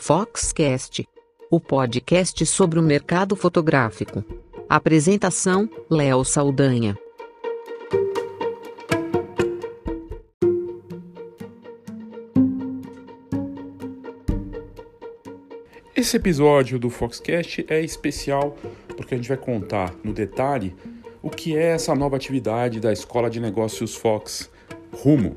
Foxcast, o podcast sobre o mercado fotográfico. Apresentação: Léo Saldanha. Esse episódio do Foxcast é especial porque a gente vai contar no detalhe o que é essa nova atividade da Escola de Negócios Fox Rumo.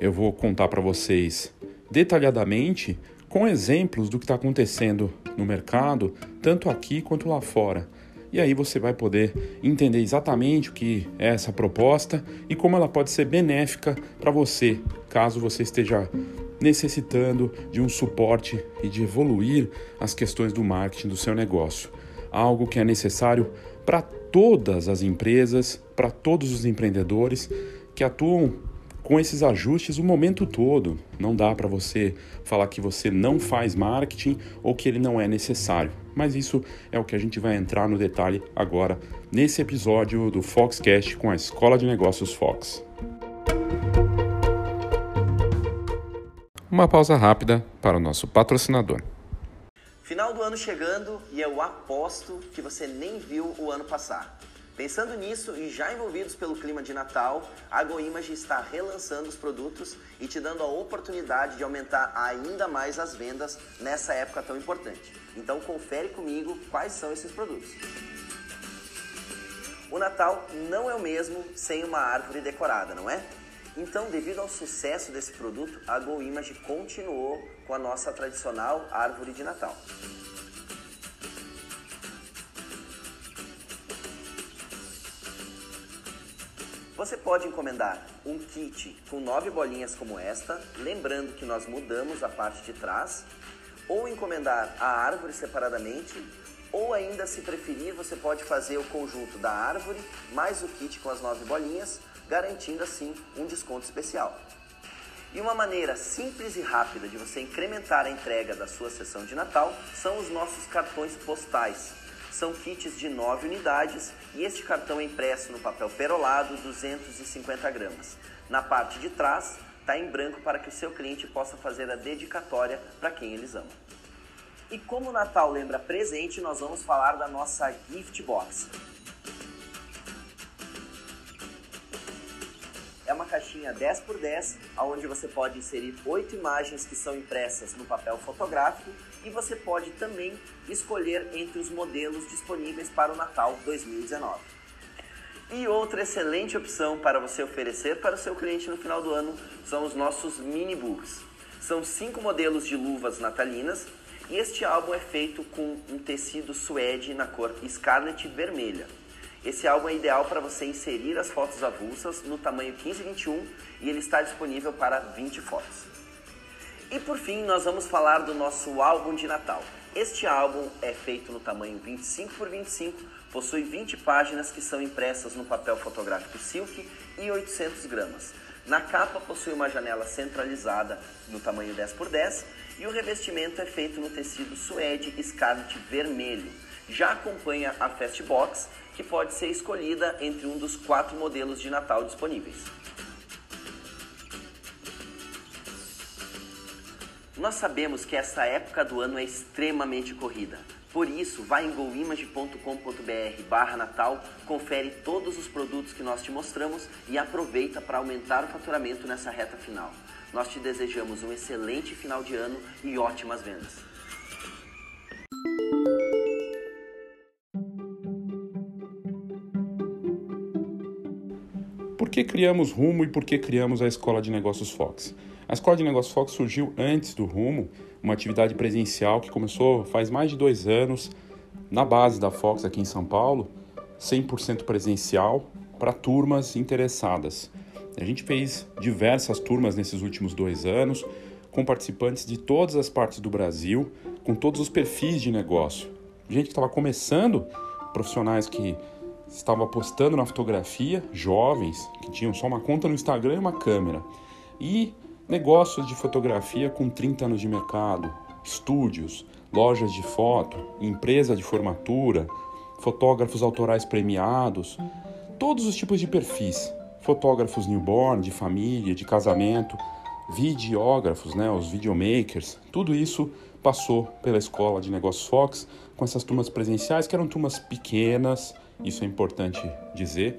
Eu vou contar para vocês detalhadamente com exemplos do que está acontecendo no mercado, tanto aqui quanto lá fora. E aí você vai poder entender exatamente o que é essa proposta e como ela pode ser benéfica para você, caso você esteja necessitando de um suporte e de evoluir as questões do marketing do seu negócio. Algo que é necessário para todas as empresas, para todos os empreendedores que atuam com esses ajustes o momento todo. Não dá para você falar que você não faz marketing ou que ele não é necessário. Mas isso é o que a gente vai entrar no detalhe agora nesse episódio do Foxcast com a Escola de Negócios Fox. Uma pausa rápida para o nosso patrocinador. Final do ano chegando e eu aposto que você nem viu o ano passar. Pensando nisso e já envolvidos pelo clima de Natal, a GoImage está relançando os produtos e te dando a oportunidade de aumentar ainda mais as vendas nessa época tão importante. Então confere comigo quais são esses produtos. O Natal não é o mesmo sem uma árvore decorada, não é? Então, devido ao sucesso desse produto, a GoImage continuou com a nossa tradicional árvore de Natal. Você pode encomendar um kit com nove bolinhas como esta, lembrando que nós mudamos a parte de trás, ou encomendar a árvore separadamente, ou ainda, se preferir, você pode fazer o conjunto da árvore mais o kit com as nove bolinhas, garantindo assim um desconto especial. E uma maneira simples e rápida de você incrementar a entrega da sua sessão de Natal são os nossos cartões postais são kits de 9 unidades e este cartão é impresso no papel perolado 250 gramas. Na parte de trás está em branco para que o seu cliente possa fazer a dedicatória para quem eles amam. E como o Natal lembra presente, nós vamos falar da nossa Gift Box. É uma caixinha 10 por 10, onde você pode inserir oito imagens que são impressas no papel fotográfico e você pode também escolher entre os modelos disponíveis para o Natal 2019. E outra excelente opção para você oferecer para o seu cliente no final do ano são os nossos mini books. São cinco modelos de luvas natalinas e este álbum é feito com um tecido suede na cor Scarlet vermelha. Esse álbum é ideal para você inserir as fotos avulsas no tamanho 1521 e ele está disponível para 20 fotos. E por fim, nós vamos falar do nosso álbum de Natal. Este álbum é feito no tamanho 25 por 25, possui 20 páginas que são impressas no papel fotográfico Silk e 800 gramas. Na capa possui uma janela centralizada no tamanho 10 por 10 e o revestimento é feito no tecido suede Scarlet vermelho. Já acompanha a Fastbox que pode ser escolhida entre um dos quatro modelos de Natal disponíveis. Nós sabemos que essa época do ano é extremamente corrida. Por isso, vá em goimage.com.br barra Natal, confere todos os produtos que nós te mostramos e aproveita para aumentar o faturamento nessa reta final. Nós te desejamos um excelente final de ano e ótimas vendas. Por que criamos Rumo e por que criamos a Escola de Negócios Fox? A Escola de Negócios Fox surgiu antes do Rumo, uma atividade presencial que começou faz mais de dois anos na base da Fox aqui em São Paulo, 100% presencial para turmas interessadas. A gente fez diversas turmas nesses últimos dois anos, com participantes de todas as partes do Brasil, com todos os perfis de negócio. Gente que estava começando, profissionais que estavam apostando na fotografia, jovens que tinham só uma conta no Instagram e uma câmera, e negócios de fotografia com 30 anos de mercado, estúdios, lojas de foto, empresa de formatura, fotógrafos autorais premiados, todos os tipos de perfis, fotógrafos newborn, de família, de casamento, videógrafos, né, os videomakers, tudo isso passou pela escola de negócios Fox com essas turmas presenciais que eram turmas pequenas, isso é importante dizer,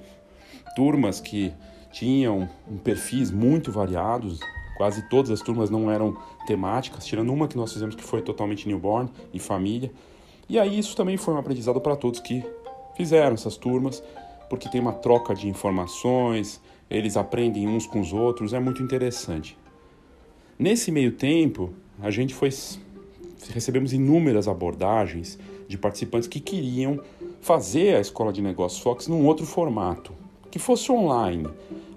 turmas que tinham perfis muito variados, quase todas as turmas não eram temáticas, tirando uma que nós fizemos que foi totalmente newborn e família. E aí isso também foi um aprendizado para todos que fizeram essas turmas, porque tem uma troca de informações, eles aprendem uns com os outros, é muito interessante. Nesse meio tempo, a gente foi recebemos inúmeras abordagens de participantes que queriam fazer a escola de negócios Fox num outro formato, que fosse online,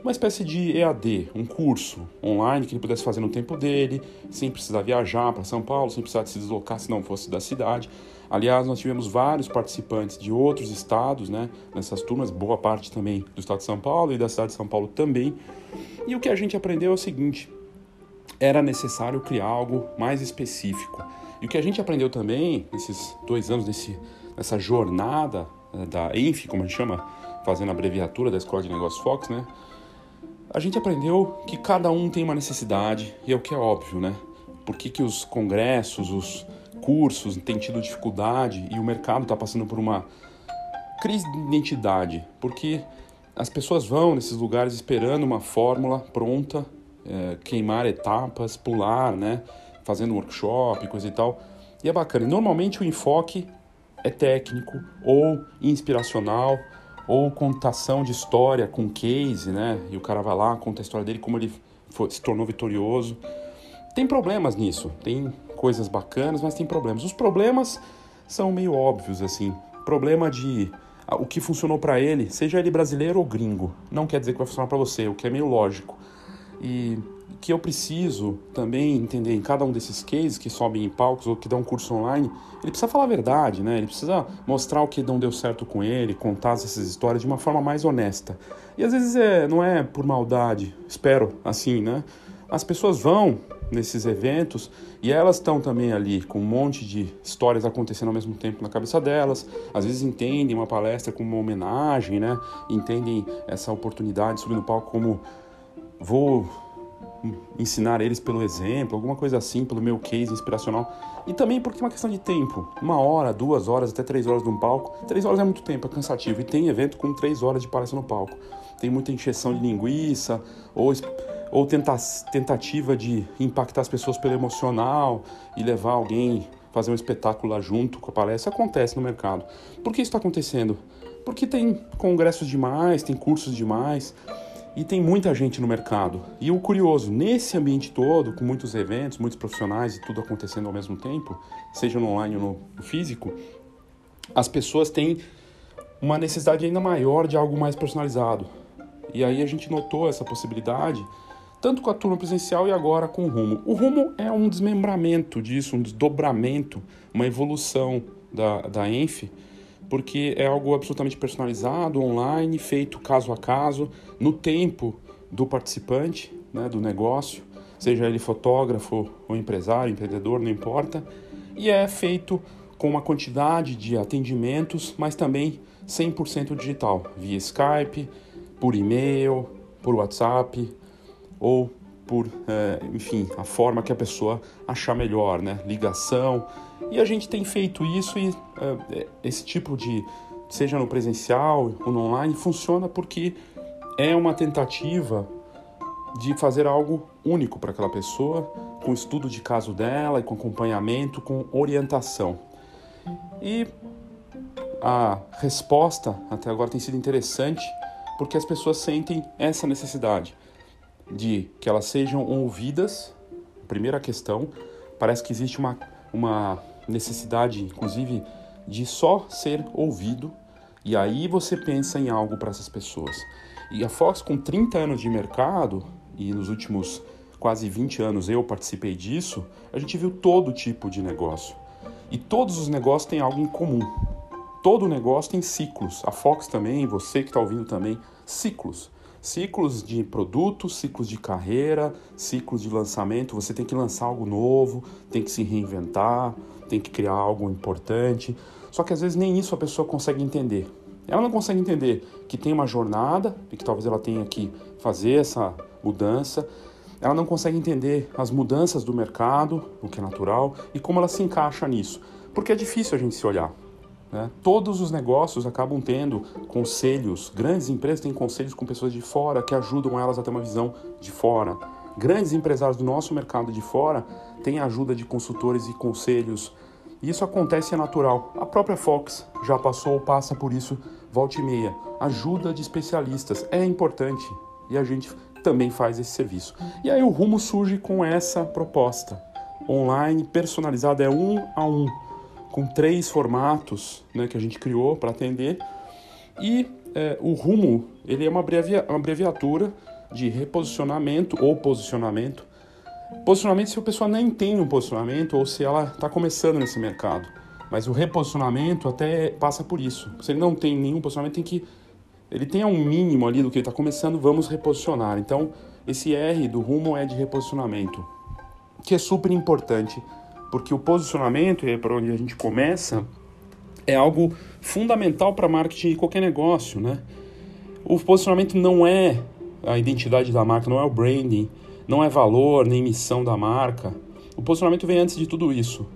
uma espécie de EAD, um curso online que ele pudesse fazer no tempo dele, sem precisar viajar para São Paulo, sem precisar se deslocar se não fosse da cidade. Aliás, nós tivemos vários participantes de outros estados, né, nessas turmas, boa parte também do estado de São Paulo e da cidade de São Paulo também. E o que a gente aprendeu é o seguinte: era necessário criar algo mais específico. E o que a gente aprendeu também nesses dois anos, nesse, nessa jornada né, da ENF, como a gente chama, fazendo a abreviatura da Escola de Negócios Fox, né? A gente aprendeu que cada um tem uma necessidade, e é o que é óbvio, né? Por que, que os congressos, os cursos têm tido dificuldade e o mercado está passando por uma crise de identidade? Porque as pessoas vão nesses lugares esperando uma fórmula pronta é, queimar etapas, pular, né? Fazendo workshop, coisa e tal. E é bacana. E normalmente o enfoque é técnico ou inspiracional ou contação de história com case, né? E o cara vai lá, conta a história dele, como ele foi, se tornou vitorioso. Tem problemas nisso, tem coisas bacanas, mas tem problemas. Os problemas são meio óbvios, assim. Problema de o que funcionou para ele, seja ele brasileiro ou gringo, não quer dizer que vai funcionar para você, o que é meio lógico e que eu preciso também entender em cada um desses cases que sobem em palcos ou que dão curso online, ele precisa falar a verdade, né? Ele precisa mostrar o que não deu certo com ele, contar essas histórias de uma forma mais honesta. E às vezes é, não é por maldade, espero assim, né? As pessoas vão nesses eventos e elas estão também ali com um monte de histórias acontecendo ao mesmo tempo na cabeça delas. Às vezes entendem uma palestra como uma homenagem, né? Entendem essa oportunidade de subir no palco como vou ensinar eles pelo exemplo, alguma coisa assim, pelo meu case inspiracional. E também porque é uma questão de tempo. Uma hora, duas horas, até três horas de um palco. Três horas é muito tempo, é cansativo. E tem evento com três horas de palestra no palco. Tem muita encheção de linguiça, ou, ou tenta, tentativa de impactar as pessoas pelo emocional e levar alguém fazer um espetáculo lá junto com a palestra. Acontece no mercado. Por que isso está acontecendo? Porque tem congressos demais, tem cursos demais e tem muita gente no mercado. E o curioso, nesse ambiente todo, com muitos eventos, muitos profissionais e tudo acontecendo ao mesmo tempo, seja no online ou no físico, as pessoas têm uma necessidade ainda maior de algo mais personalizado. E aí a gente notou essa possibilidade, tanto com a turma presencial e agora com o Rumo. O Rumo é um desmembramento disso, um desdobramento, uma evolução da, da ENF, porque é algo absolutamente personalizado, online, feito caso a caso, no tempo do participante, né, do negócio, seja ele fotógrafo ou empresário, empreendedor, não importa, e é feito com uma quantidade de atendimentos, mas também 100% digital, via Skype, por e-mail, por WhatsApp ou por, é, enfim, a forma que a pessoa achar melhor, né? Ligação. E a gente tem feito isso e é, esse tipo de, seja no presencial ou no online, funciona porque é uma tentativa de fazer algo único para aquela pessoa, com estudo de caso dela e com acompanhamento, com orientação. E a resposta até agora tem sido interessante porque as pessoas sentem essa necessidade de que elas sejam ouvidas. Primeira questão, parece que existe uma, uma necessidade, inclusive, de só ser ouvido, e aí você pensa em algo para essas pessoas. E a Fox, com 30 anos de mercado, e nos últimos quase 20 anos eu participei disso, a gente viu todo tipo de negócio. E todos os negócios têm algo em comum. Todo negócio tem ciclos. A Fox também, você que está ouvindo também, ciclos. Ciclos de produtos, ciclos de carreira, ciclos de lançamento. Você tem que lançar algo novo, tem que se reinventar, tem que criar algo importante. Só que às vezes nem isso a pessoa consegue entender. Ela não consegue entender que tem uma jornada e que talvez ela tenha que fazer essa mudança ela não consegue entender as mudanças do mercado, o que é natural, e como ela se encaixa nisso. Porque é difícil a gente se olhar. Né? Todos os negócios acabam tendo conselhos, grandes empresas têm conselhos com pessoas de fora que ajudam elas a ter uma visão de fora. Grandes empresários do nosso mercado de fora têm ajuda de consultores e conselhos. E isso acontece é natural. A própria Fox já passou ou passa por isso volta e meia. Ajuda de especialistas é importante e a gente também faz esse serviço. E aí o Rumo surge com essa proposta online personalizada, é um a um, com três formatos né, que a gente criou para atender. E é, o Rumo ele é uma, abrevia, uma abreviatura de reposicionamento ou posicionamento. Posicionamento se a pessoa nem tem um posicionamento ou se ela está começando nesse mercado. Mas o reposicionamento até passa por isso. Se ele não tem nenhum posicionamento, tem que ele tem um mínimo ali do que ele está começando, vamos reposicionar. Então, esse R do rumo é de reposicionamento, que é super importante, porque o posicionamento, é para onde a gente começa, é algo fundamental para marketing de qualquer negócio, né? O posicionamento não é a identidade da marca, não é o branding, não é valor nem missão da marca. O posicionamento vem antes de tudo isso.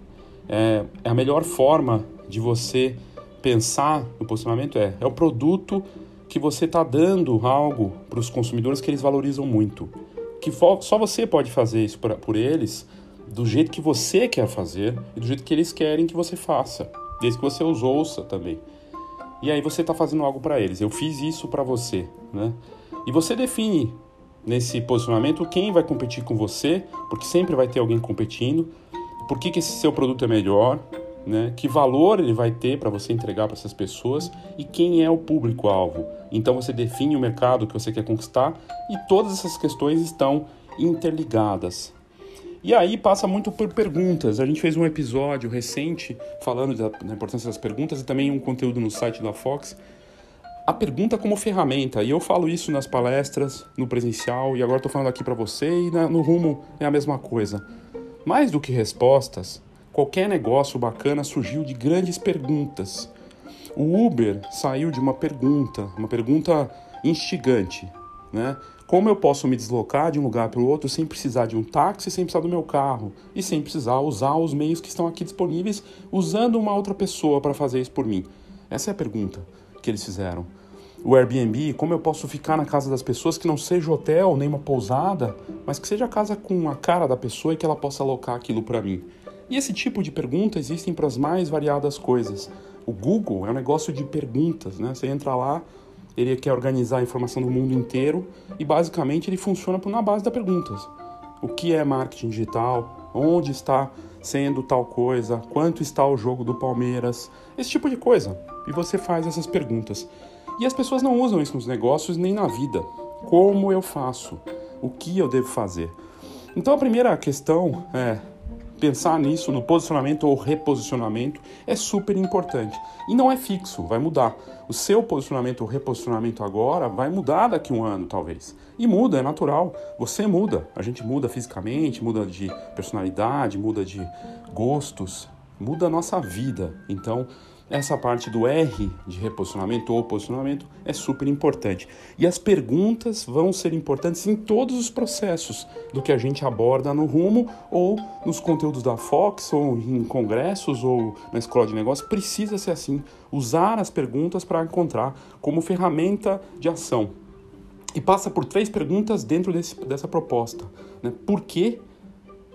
É, é a melhor forma de você pensar no posicionamento é, é o produto que você está dando algo para os consumidores que eles valorizam muito. Que só você pode fazer isso por eles do jeito que você quer fazer e do jeito que eles querem que você faça, desde que você os ouça também. E aí você está fazendo algo para eles. Eu fiz isso para você, né? E você define nesse posicionamento quem vai competir com você, porque sempre vai ter alguém competindo. Por que, que esse seu produto é melhor? né? Que valor ele vai ter para você entregar para essas pessoas e quem é o público-alvo. Então você define o mercado que você quer conquistar e todas essas questões estão interligadas. E aí passa muito por perguntas. A gente fez um episódio recente falando da, da importância das perguntas e também um conteúdo no site da Fox. A pergunta como ferramenta, e eu falo isso nas palestras, no presencial, e agora estou falando aqui para você, e na, no rumo é a mesma coisa. Mais do que respostas, Qualquer negócio bacana surgiu de grandes perguntas. O Uber saiu de uma pergunta, uma pergunta instigante, né? Como eu posso me deslocar de um lugar para o outro sem precisar de um táxi, sem precisar do meu carro e sem precisar usar os meios que estão aqui disponíveis, usando uma outra pessoa para fazer isso por mim? Essa é a pergunta que eles fizeram. O Airbnb, como eu posso ficar na casa das pessoas que não seja hotel nem uma pousada, mas que seja a casa com a cara da pessoa e que ela possa alocar aquilo para mim? E esse tipo de pergunta existem para as mais variadas coisas. O Google é um negócio de perguntas, né? Você entra lá, ele quer organizar a informação do mundo inteiro e basicamente ele funciona na base das perguntas. O que é marketing digital? Onde está sendo tal coisa? Quanto está o jogo do Palmeiras? Esse tipo de coisa. E você faz essas perguntas. E as pessoas não usam isso nos negócios nem na vida. Como eu faço? O que eu devo fazer? Então a primeira questão é pensar nisso no posicionamento ou reposicionamento é super importante. E não é fixo, vai mudar. O seu posicionamento ou reposicionamento agora vai mudar daqui a um ano, talvez. E muda, é natural. Você muda. A gente muda fisicamente, muda de personalidade, muda de gostos, muda a nossa vida. Então, essa parte do R de reposicionamento ou posicionamento é super importante. E as perguntas vão ser importantes em todos os processos do que a gente aborda no rumo ou nos conteúdos da Fox ou em congressos ou na escola de negócios. Precisa ser assim. Usar as perguntas para encontrar como ferramenta de ação. E passa por três perguntas dentro desse, dessa proposta. Né? Por quê?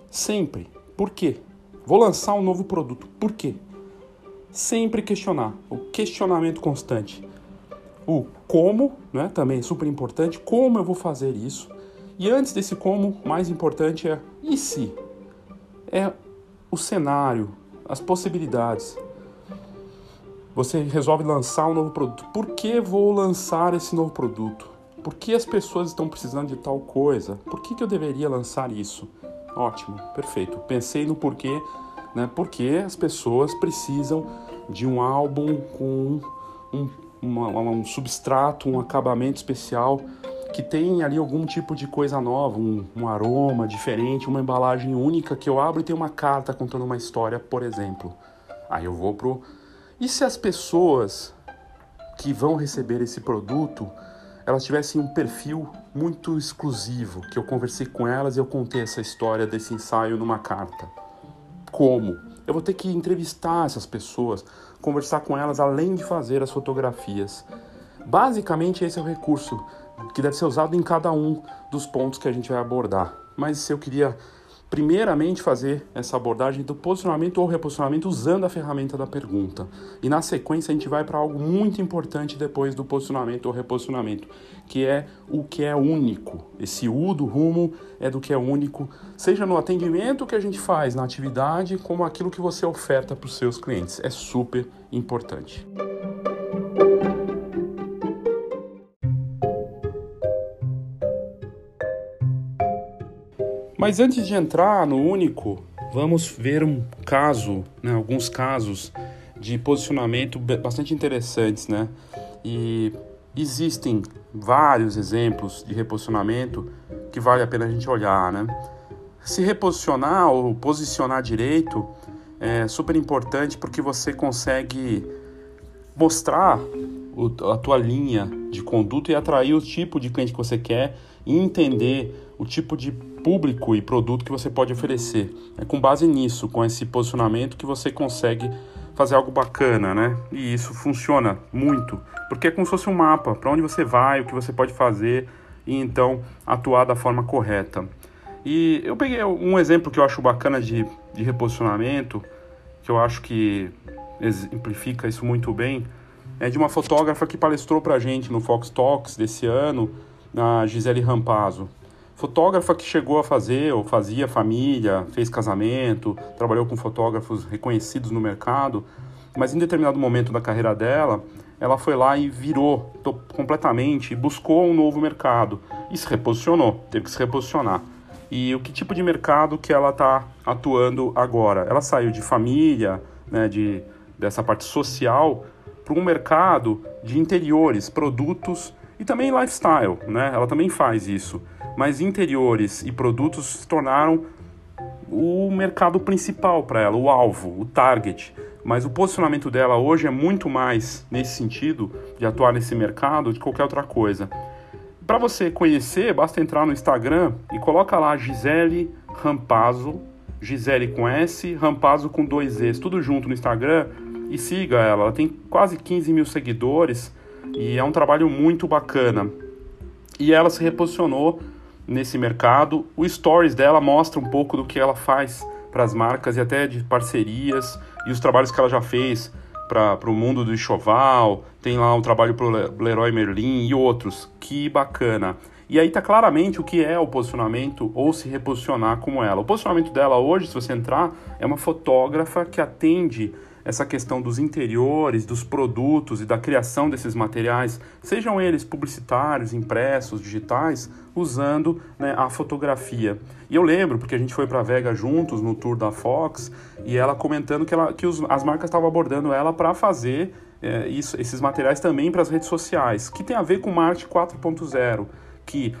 Sempre. Por quê? Vou lançar um novo produto. Por quê? Sempre questionar, o questionamento constante. O como, né, também é super importante, como eu vou fazer isso. E antes desse como, mais importante é e se? É o cenário, as possibilidades. Você resolve lançar um novo produto. Por que vou lançar esse novo produto? Por que as pessoas estão precisando de tal coisa? Por que, que eu deveria lançar isso? Ótimo, perfeito. Pensei no porquê né? Porque as pessoas precisam de um álbum com um, uma, um substrato, um acabamento especial que tem ali algum tipo de coisa nova, um, um, aroma diferente, uma embalagem única que eu abro e tem uma carta contando uma história, por exemplo. Aí eu vou pro. E se as pessoas que vão receber esse produto elas tivessem um perfil muito exclusivo, que eu conversei com elas e eu contei essa história desse ensaio numa carta. Como? Eu vou ter que entrevistar essas pessoas, conversar com elas além de fazer as fotografias. Basicamente, esse é o recurso que deve ser usado em cada um dos pontos que a gente vai abordar. Mas eu queria primeiramente fazer essa abordagem do posicionamento ou reposicionamento usando a ferramenta da pergunta. E na sequência a gente vai para algo muito importante depois do posicionamento ou reposicionamento, que é o que é único. Esse U do rumo é do que é único, seja no atendimento que a gente faz na atividade, como aquilo que você oferta para os seus clientes. É super importante. Mas antes de entrar no único, vamos ver um caso, né, alguns casos de posicionamento bastante interessantes, né? E existem vários exemplos de reposicionamento que vale a pena a gente olhar, né? Se reposicionar ou posicionar direito é super importante porque você consegue mostrar a tua linha de conduta e atrair o tipo de cliente que você quer e entender o tipo de público e produto que você pode oferecer. É com base nisso, com esse posicionamento, que você consegue fazer algo bacana, né? E isso funciona muito, porque é como se fosse um mapa para onde você vai, o que você pode fazer e então atuar da forma correta. E eu peguei um exemplo que eu acho bacana de, de reposicionamento, que eu acho que exemplifica isso muito bem, é de uma fotógrafa que palestrou para a gente no Fox Talks desse ano, a Gisele Rampazzo. Fotógrafa que chegou a fazer ou fazia família, fez casamento, trabalhou com fotógrafos reconhecidos no mercado, mas em determinado momento da carreira dela, ela foi lá e virou completamente, buscou um novo mercado e se reposicionou, teve que se reposicionar. E o que tipo de mercado que ela está atuando agora? Ela saiu de família, né, de, dessa parte social, para um mercado de interiores, produtos e também lifestyle, né? Ela também faz isso mas interiores e produtos se tornaram o mercado principal para ela, o alvo, o target. Mas o posicionamento dela hoje é muito mais nesse sentido de atuar nesse mercado de qualquer outra coisa. Para você conhecer, basta entrar no Instagram e coloca lá Gisele Rampazzo, Gisele com S, Rampazzo com dois Es, tudo junto no Instagram e siga ela. Ela tem quase 15 mil seguidores e é um trabalho muito bacana. E ela se reposicionou nesse mercado. O Stories dela mostra um pouco do que ela faz para as marcas e até de parcerias e os trabalhos que ela já fez para o mundo do enxoval. Tem lá um trabalho para o Leroy Merlin e outros. Que bacana. E aí tá claramente o que é o posicionamento ou se reposicionar como ela. O posicionamento dela hoje, se você entrar, é uma fotógrafa que atende essa questão dos interiores, dos produtos e da criação desses materiais, sejam eles publicitários, impressos, digitais, usando né, a fotografia. E eu lembro, porque a gente foi para Vega juntos no tour da Fox, e ela comentando que, ela, que os, as marcas estavam abordando ela para fazer é, isso, esses materiais também para as redes sociais, que tem a ver com Marte 4.0 que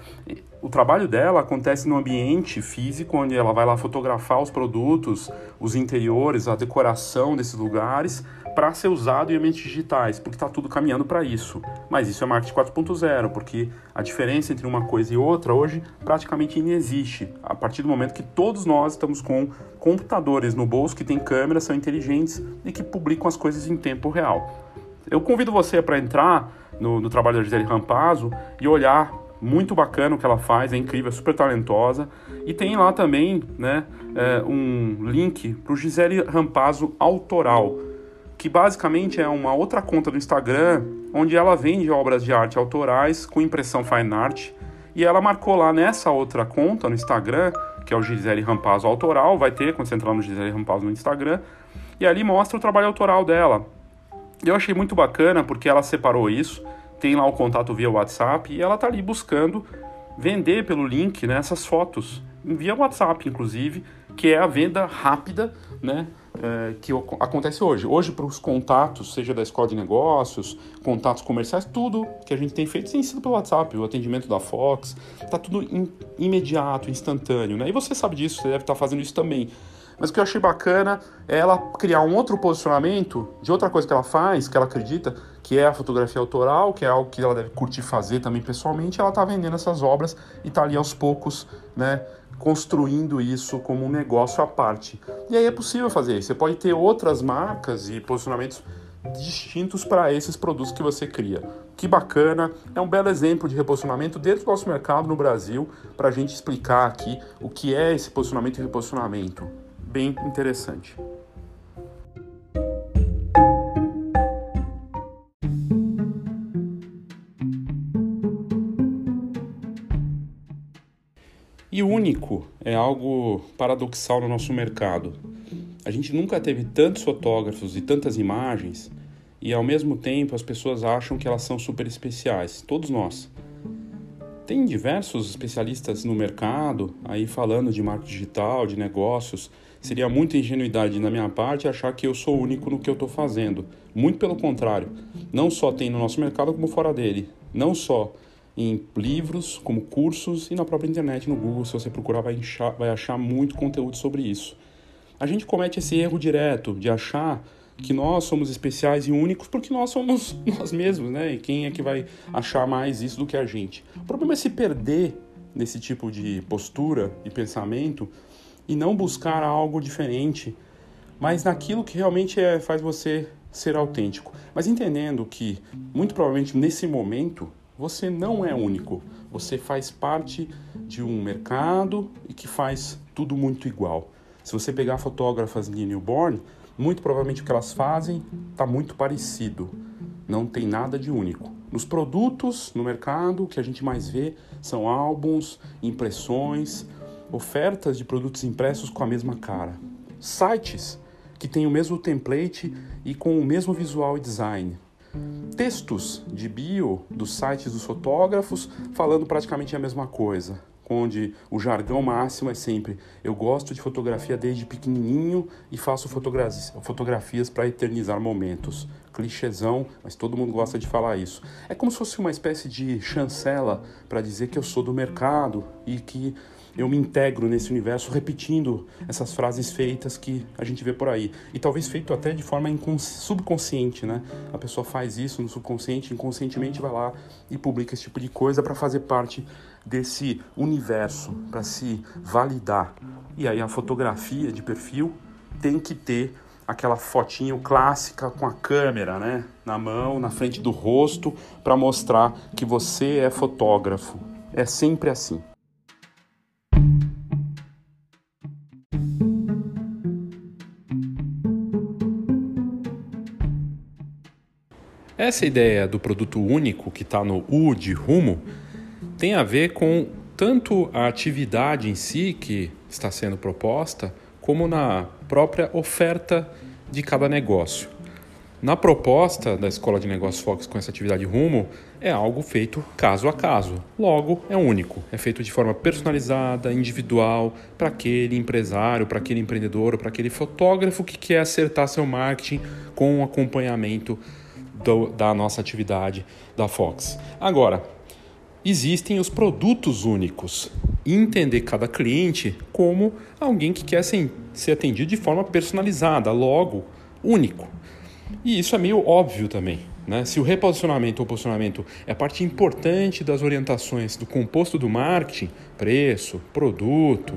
o trabalho dela acontece no ambiente físico, onde ela vai lá fotografar os produtos, os interiores, a decoração desses lugares, para ser usado em ambientes digitais, porque está tudo caminhando para isso. Mas isso é marketing 4.0, porque a diferença entre uma coisa e outra hoje praticamente inexiste. A partir do momento que todos nós estamos com computadores no bolso que têm câmeras, são inteligentes e que publicam as coisas em tempo real. Eu convido você para entrar no, no, trabalho da Gisele Rampazzo e olhar muito bacana o que ela faz, é incrível, é super talentosa. E tem lá também né, é, um link para o Gisele Rampazzo Autoral, que basicamente é uma outra conta do Instagram onde ela vende obras de arte autorais com impressão fine art. E ela marcou lá nessa outra conta no Instagram, que é o Gisele Rampazzo Autoral, vai ter quando você entrar no Gisele Rampazzo no Instagram, e ali mostra o trabalho autoral dela. Eu achei muito bacana porque ela separou isso tem lá o contato via WhatsApp e ela tá ali buscando vender pelo link né, essas fotos, via WhatsApp, inclusive, que é a venda rápida né, é, que acontece hoje. Hoje, para os contatos, seja da escola de negócios, contatos comerciais, tudo que a gente tem feito tem sido pelo WhatsApp, o atendimento da Fox, tá tudo in, imediato, instantâneo. Né? E você sabe disso, você deve estar tá fazendo isso também. Mas o que eu achei bacana é ela criar um outro posicionamento de outra coisa que ela faz, que ela acredita, que é a fotografia autoral, que é algo que ela deve curtir fazer também pessoalmente. Ela está vendendo essas obras e está ali aos poucos, né, construindo isso como um negócio à parte. E aí é possível fazer isso. Você pode ter outras marcas e posicionamentos distintos para esses produtos que você cria. Que bacana, é um belo exemplo de reposicionamento dentro do nosso mercado no Brasil, para a gente explicar aqui o que é esse posicionamento e reposicionamento. Bem interessante. E único é algo paradoxal no nosso mercado. A gente nunca teve tantos fotógrafos e tantas imagens e ao mesmo tempo as pessoas acham que elas são super especiais, todos nós. Tem diversos especialistas no mercado aí falando de marketing digital, de negócios. Seria muita ingenuidade da minha parte achar que eu sou único no que eu estou fazendo. Muito pelo contrário. Não só tem no nosso mercado, como fora dele. Não só em livros, como cursos e na própria internet, no Google. Se você procurar, vai, achar, vai achar muito conteúdo sobre isso a gente comete esse erro direto de achar que nós somos especiais e únicos porque nós somos nós mesmos, né? E quem é que vai achar mais isso do que a gente? O problema é se perder nesse tipo de postura e pensamento e não buscar algo diferente, mas naquilo que realmente é, faz você ser autêntico. Mas entendendo que, muito provavelmente nesse momento, você não é único. Você faz parte de um mercado e que faz tudo muito igual. Se você pegar fotógrafas de newborn, muito provavelmente o que elas fazem está muito parecido. Não tem nada de único. Nos produtos, no mercado, o que a gente mais vê são álbuns, impressões, ofertas de produtos impressos com a mesma cara. Sites que têm o mesmo template e com o mesmo visual e design. Textos de bio dos sites dos fotógrafos falando praticamente a mesma coisa onde o jargão máximo é sempre eu gosto de fotografia desde pequenininho e faço fotografias para eternizar momentos. Clichêzão, mas todo mundo gosta de falar isso. É como se fosse uma espécie de chancela para dizer que eu sou do mercado e que eu me integro nesse universo repetindo essas frases feitas que a gente vê por aí. E talvez feito até de forma subconsciente, né? A pessoa faz isso no subconsciente, inconscientemente vai lá e publica esse tipo de coisa para fazer parte desse universo, para se validar. E aí a fotografia de perfil tem que ter aquela fotinho clássica com a câmera, né, na mão, na frente do rosto, para mostrar que você é fotógrafo. É sempre assim. Essa ideia do produto único que está no U de rumo tem a ver com tanto a atividade em si que está sendo proposta, como na própria oferta de cada negócio. Na proposta da Escola de Negócios Fox com essa atividade rumo, é algo feito caso a caso. Logo, é único. É feito de forma personalizada, individual, para aquele empresário, para aquele empreendedor, para aquele fotógrafo que quer acertar seu marketing com o acompanhamento do, da nossa atividade da Fox. Agora, existem os produtos únicos. Entender cada cliente como alguém que quer ser, atendido de forma personalizada, logo, único. E isso é meio óbvio também. Né? Se o reposicionamento ou posicionamento é parte importante das orientações do composto do marketing, preço, produto,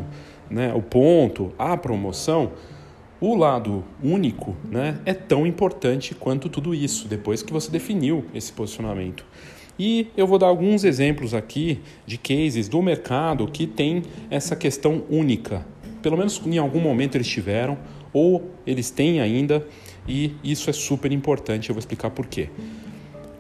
né, o ponto, a promoção, o lado único né, é tão importante quanto tudo isso, depois que você definiu esse posicionamento. E eu vou dar alguns exemplos aqui de cases do mercado que tem essa questão única. Pelo menos em algum momento eles tiveram, ou eles têm ainda, e isso é super importante, eu vou explicar por quê.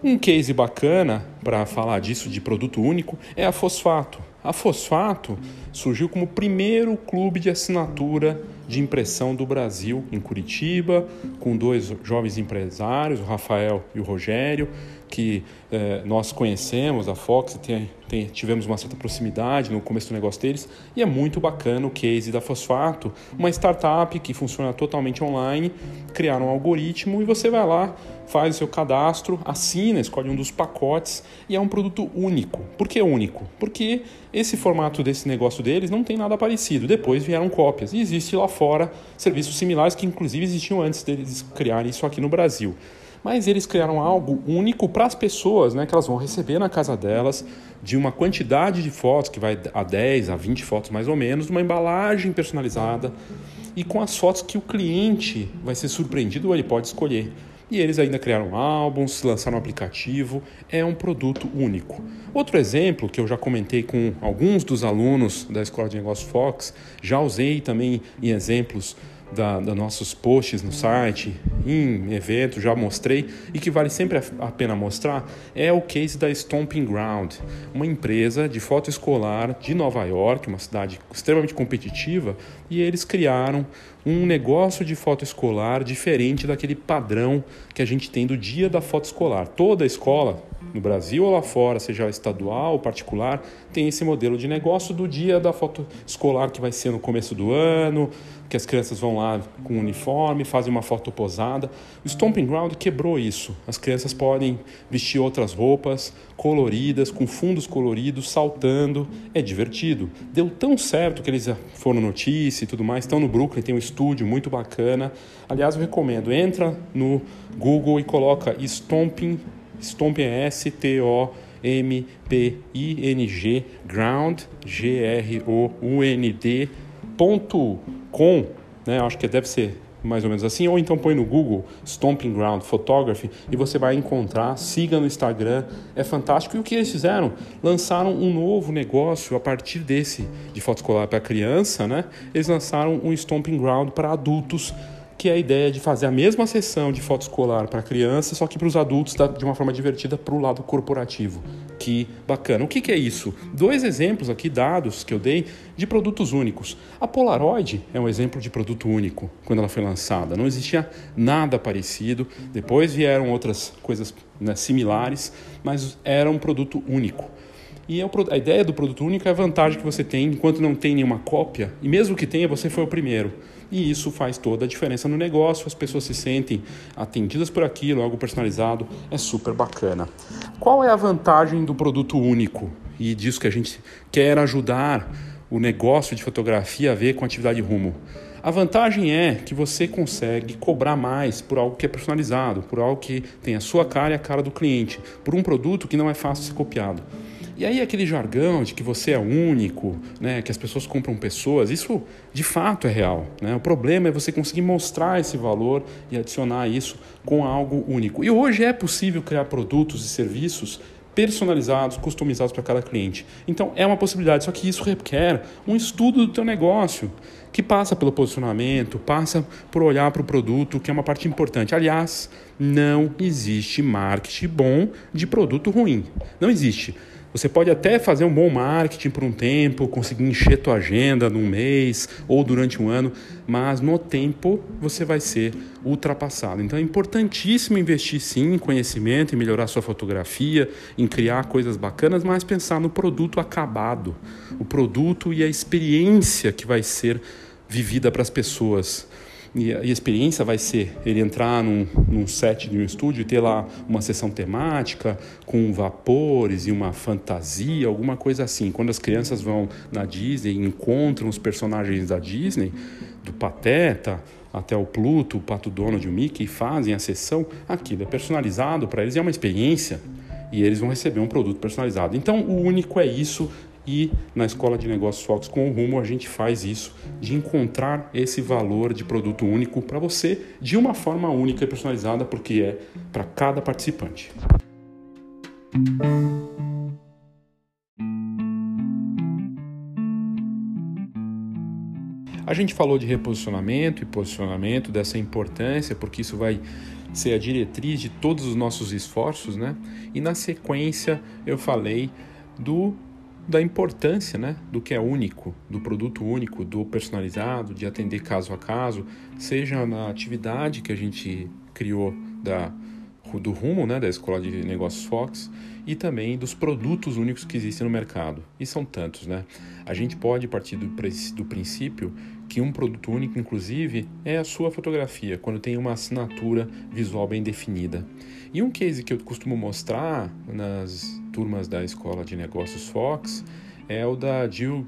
Um case bacana para falar disso de produto único é a Fosfato. A Fosfato surgiu como o primeiro clube de assinatura de impressão do Brasil em Curitiba, com dois jovens empresários, o Rafael e o Rogério, que eh, nós conhecemos, a Fox, tem, tem, tivemos uma certa proximidade no começo do negócio deles, e é muito bacana o case da Fosfato, uma startup que funciona totalmente online, criaram um algoritmo e você vai lá, faz o seu cadastro, assina, escolhe um dos pacotes e é um produto único. Por que único? Porque esse formato desse negócio deles não tem nada parecido. Depois vieram cópias e existe lá fora serviços similares que inclusive existiam antes deles criarem isso aqui no Brasil mas eles criaram algo único para as pessoas, né, que elas vão receber na casa delas, de uma quantidade de fotos, que vai a 10 a 20 fotos mais ou menos, uma embalagem personalizada e com as fotos que o cliente vai ser surpreendido ou ele pode escolher. E eles ainda criaram álbuns, lançaram um aplicativo, é um produto único. Outro exemplo que eu já comentei com alguns dos alunos da Escola de Negócios Fox, já usei também em exemplos da, da, nossos posts no site, em evento, já mostrei, e que vale sempre a pena mostrar, é o case da Stomping Ground, uma empresa de foto escolar de Nova York, uma cidade extremamente competitiva, e eles criaram um negócio de foto escolar diferente daquele padrão que a gente tem do dia da foto escolar. Toda escola, no Brasil ou lá fora, seja estadual ou particular, tem esse modelo de negócio do dia da foto escolar que vai ser no começo do ano, que as crianças vão lá com uniforme, fazem uma foto posada. O Stomping Ground quebrou isso. As crianças podem vestir outras roupas coloridas, com fundos coloridos, saltando. É divertido. Deu tão certo que eles foram notícia e tudo mais. Estão no Brooklyn, tem um estúdio muito bacana. Aliás, eu recomendo. Entra no Google e coloca Stomping, Stomping é S-T-O M-P-I-N-G, Ground, G-R-O-U-N-D, ponto com, né, acho que deve ser mais ou menos assim, ou então põe no Google Stomping Ground Photography e você vai encontrar, siga no Instagram, é fantástico. E o que eles fizeram? Lançaram um novo negócio a partir desse de foto escolar para criança, né? Eles lançaram um Stomping Ground para adultos que é a ideia de fazer a mesma sessão de foto escolar para criança, só que para os adultos de uma forma divertida para o lado corporativo. Que bacana. O que, que, é isso? Dois exemplos aqui dados que eu dei de produtos únicos. A Polaroid é um exemplo de produto único quando ela foi lançada. Não existia nada parecido. Depois vieram outras coisas né, similares, mas era um produto único. E é a ideia do produto único é a vantagem que você tem enquanto não tem nenhuma cópia, e mesmo que tenha, você foi o primeiro. E isso faz toda a diferença no negócio, as pessoas se sentem atendidas por aquilo, algo personalizado, é super bacana. Qual é a vantagem do produto único? E disso que a gente quer ajudar o negócio de fotografia a ver com a atividade rumo. A vantagem é que você consegue cobrar mais por algo que é personalizado, por algo que tem a sua cara e a cara do cliente, por um produto que não é fácil ser copiado. E aí aquele jargão de que você é único, né, que as pessoas compram pessoas, isso de fato é real. Né? O problema é você conseguir mostrar esse valor e adicionar isso com algo único. E hoje é possível criar produtos e serviços personalizados, customizados para cada cliente. Então é uma possibilidade, só que isso requer um estudo do teu negócio, que passa pelo posicionamento, passa por olhar para o produto, que é uma parte importante. Aliás, não existe marketing bom de produto ruim. Não existe. Você pode até fazer um bom marketing por um tempo, conseguir encher tua agenda num mês ou durante um ano, mas no tempo você vai ser ultrapassado. Então é importantíssimo investir sim em conhecimento, em melhorar sua fotografia, em criar coisas bacanas, mas pensar no produto acabado, o produto e a experiência que vai ser vivida para as pessoas. E a experiência vai ser ele entrar num, num set de um estúdio e ter lá uma sessão temática com vapores e uma fantasia, alguma coisa assim. Quando as crianças vão na Disney e encontram os personagens da Disney, do Pateta até o Pluto, o Pato Donald e o Mickey, fazem a sessão, aquilo é personalizado para eles, é uma experiência e eles vão receber um produto personalizado. Então, o único é isso e na Escola de Negócios Fox com o Rumo a gente faz isso, de encontrar esse valor de produto único para você de uma forma única e personalizada, porque é para cada participante. A gente falou de reposicionamento e posicionamento, dessa importância, porque isso vai ser a diretriz de todos os nossos esforços, né? E na sequência eu falei do da importância né, do que é único, do produto único, do personalizado, de atender caso a caso, seja na atividade que a gente criou da do rumo né, da Escola de Negócios Fox e também dos produtos únicos que existem no mercado. E são tantos, né? A gente pode partir do, do princípio que um produto único, inclusive, é a sua fotografia, quando tem uma assinatura visual bem definida. E um case que eu costumo mostrar nas turmas da Escola de Negócios Fox é o da Jill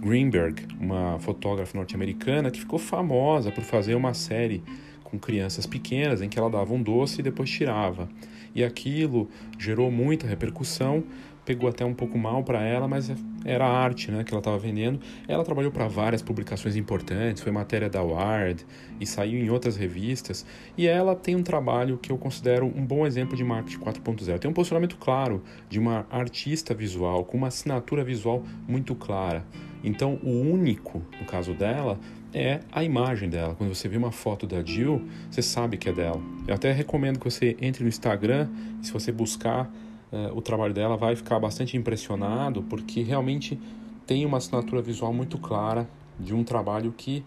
Greenberg, uma fotógrafa norte-americana que ficou famosa por fazer uma série com crianças pequenas em que ela dava um doce e depois tirava. E aquilo gerou muita repercussão, pegou até um pouco mal para ela, mas era arte né, que ela estava vendendo. Ela trabalhou para várias publicações importantes, foi matéria da Wired e saiu em outras revistas. E ela tem um trabalho que eu considero um bom exemplo de marketing 4.0. Tem um posicionamento claro de uma artista visual, com uma assinatura visual muito clara. Então, o único, no caso dela, é a imagem dela. Quando você vê uma foto da Jill, você sabe que é dela. Eu até recomendo que você entre no Instagram e se você buscar uh, o trabalho dela, vai ficar bastante impressionado, porque realmente tem uma assinatura visual muito clara de um trabalho que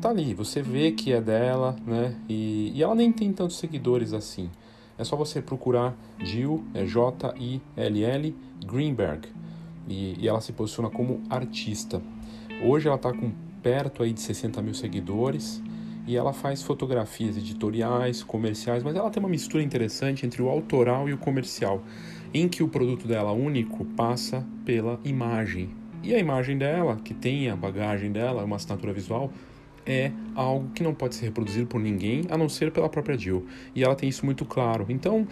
tá ali. Você vê que é dela, né? E, e ela nem tem tantos seguidores assim. É só você procurar Jill, é J-I-L-L Greenberg. E, e ela se posiciona como artista. Hoje ela está com perto aí de 60 mil seguidores e ela faz fotografias editoriais, comerciais, mas ela tem uma mistura interessante entre o autoral e o comercial, em que o produto dela único passa pela imagem. E a imagem dela, que tem a bagagem dela, uma assinatura visual, é algo que não pode ser reproduzido por ninguém, a não ser pela própria Jill. E ela tem isso muito claro. Então,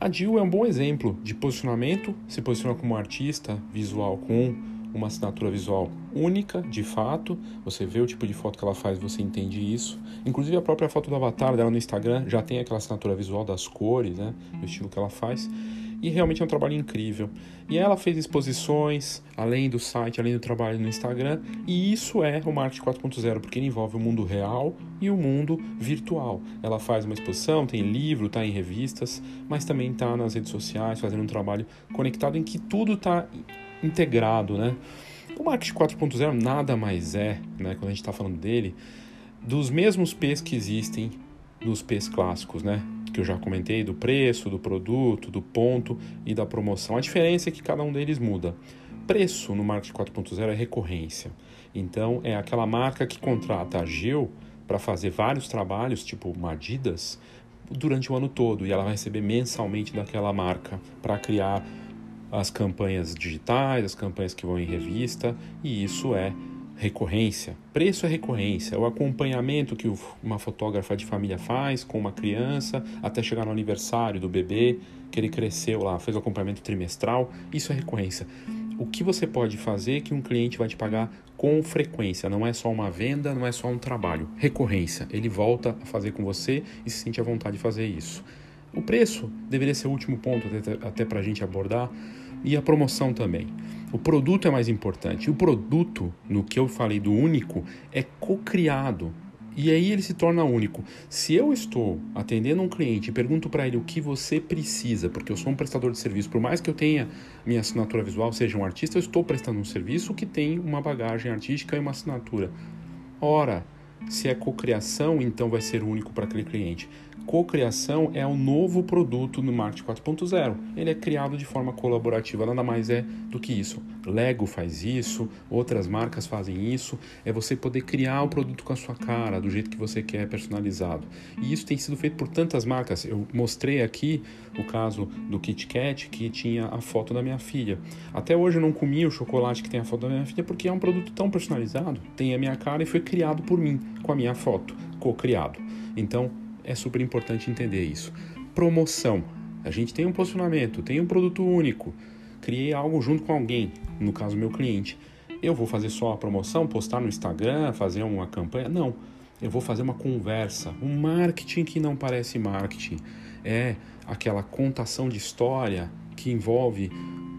a Jill é um bom exemplo de posicionamento, se posiciona como artista visual com uma assinatura visual única, de fato. Você vê o tipo de foto que ela faz, você entende isso. Inclusive a própria foto do avatar dela no Instagram já tem aquela assinatura visual das cores, né, do estilo que ela faz. E realmente é um trabalho incrível. E ela fez exposições, além do site, além do trabalho no Instagram, e isso é o marketing 4.0, porque ele envolve o mundo real e o mundo virtual. Ela faz uma exposição, tem livro, está em revistas, mas também está nas redes sociais, fazendo um trabalho conectado em que tudo está integrado, né? O marketing 4.0 nada mais é, né, quando a gente está falando dele, dos mesmos P's que existem nos P's clássicos, né? Que eu já comentei, do preço, do produto, do ponto e da promoção. A diferença é que cada um deles muda. Preço no marketing 4.0 é recorrência. Então, é aquela marca que contrata a Gil para fazer vários trabalhos, tipo uma Adidas, durante o ano todo. E ela vai receber mensalmente daquela marca para criar as campanhas digitais, as campanhas que vão em revista, e isso é recorrência. Preço é recorrência, é o acompanhamento que uma fotógrafa de família faz com uma criança até chegar no aniversário do bebê, que ele cresceu lá, fez o acompanhamento trimestral, isso é recorrência. O que você pode fazer que um cliente vai te pagar com frequência, não é só uma venda, não é só um trabalho. Recorrência, ele volta a fazer com você e se sente à vontade de fazer isso. O preço deveria ser o último ponto até, até para a gente abordar, e a promoção também. O produto é mais importante. O produto, no que eu falei do único, é co-criado. E aí ele se torna único. Se eu estou atendendo um cliente e pergunto para ele o que você precisa, porque eu sou um prestador de serviço, por mais que eu tenha minha assinatura visual, seja um artista, eu estou prestando um serviço que tem uma bagagem artística e uma assinatura. Ora, se é cocriação, então vai ser único para aquele cliente. Cocriação é um novo produto no Marketing 4.0. Ele é criado de forma colaborativa, nada mais é do que isso. Lego faz isso, outras marcas fazem isso. É você poder criar o produto com a sua cara, do jeito que você quer, personalizado. E isso tem sido feito por tantas marcas. Eu mostrei aqui o caso do Kit Kat, que tinha a foto da minha filha. Até hoje eu não comi o chocolate que tem a foto da minha filha, porque é um produto tão personalizado, tem a minha cara e foi criado por mim, com a minha foto, co-criado. Então, é super importante entender isso. Promoção. A gente tem um posicionamento, tem um produto único. Criei algo junto com alguém, no caso meu cliente. Eu vou fazer só a promoção, postar no Instagram, fazer uma campanha? Não. Eu vou fazer uma conversa, um marketing que não parece marketing. É aquela contação de história que envolve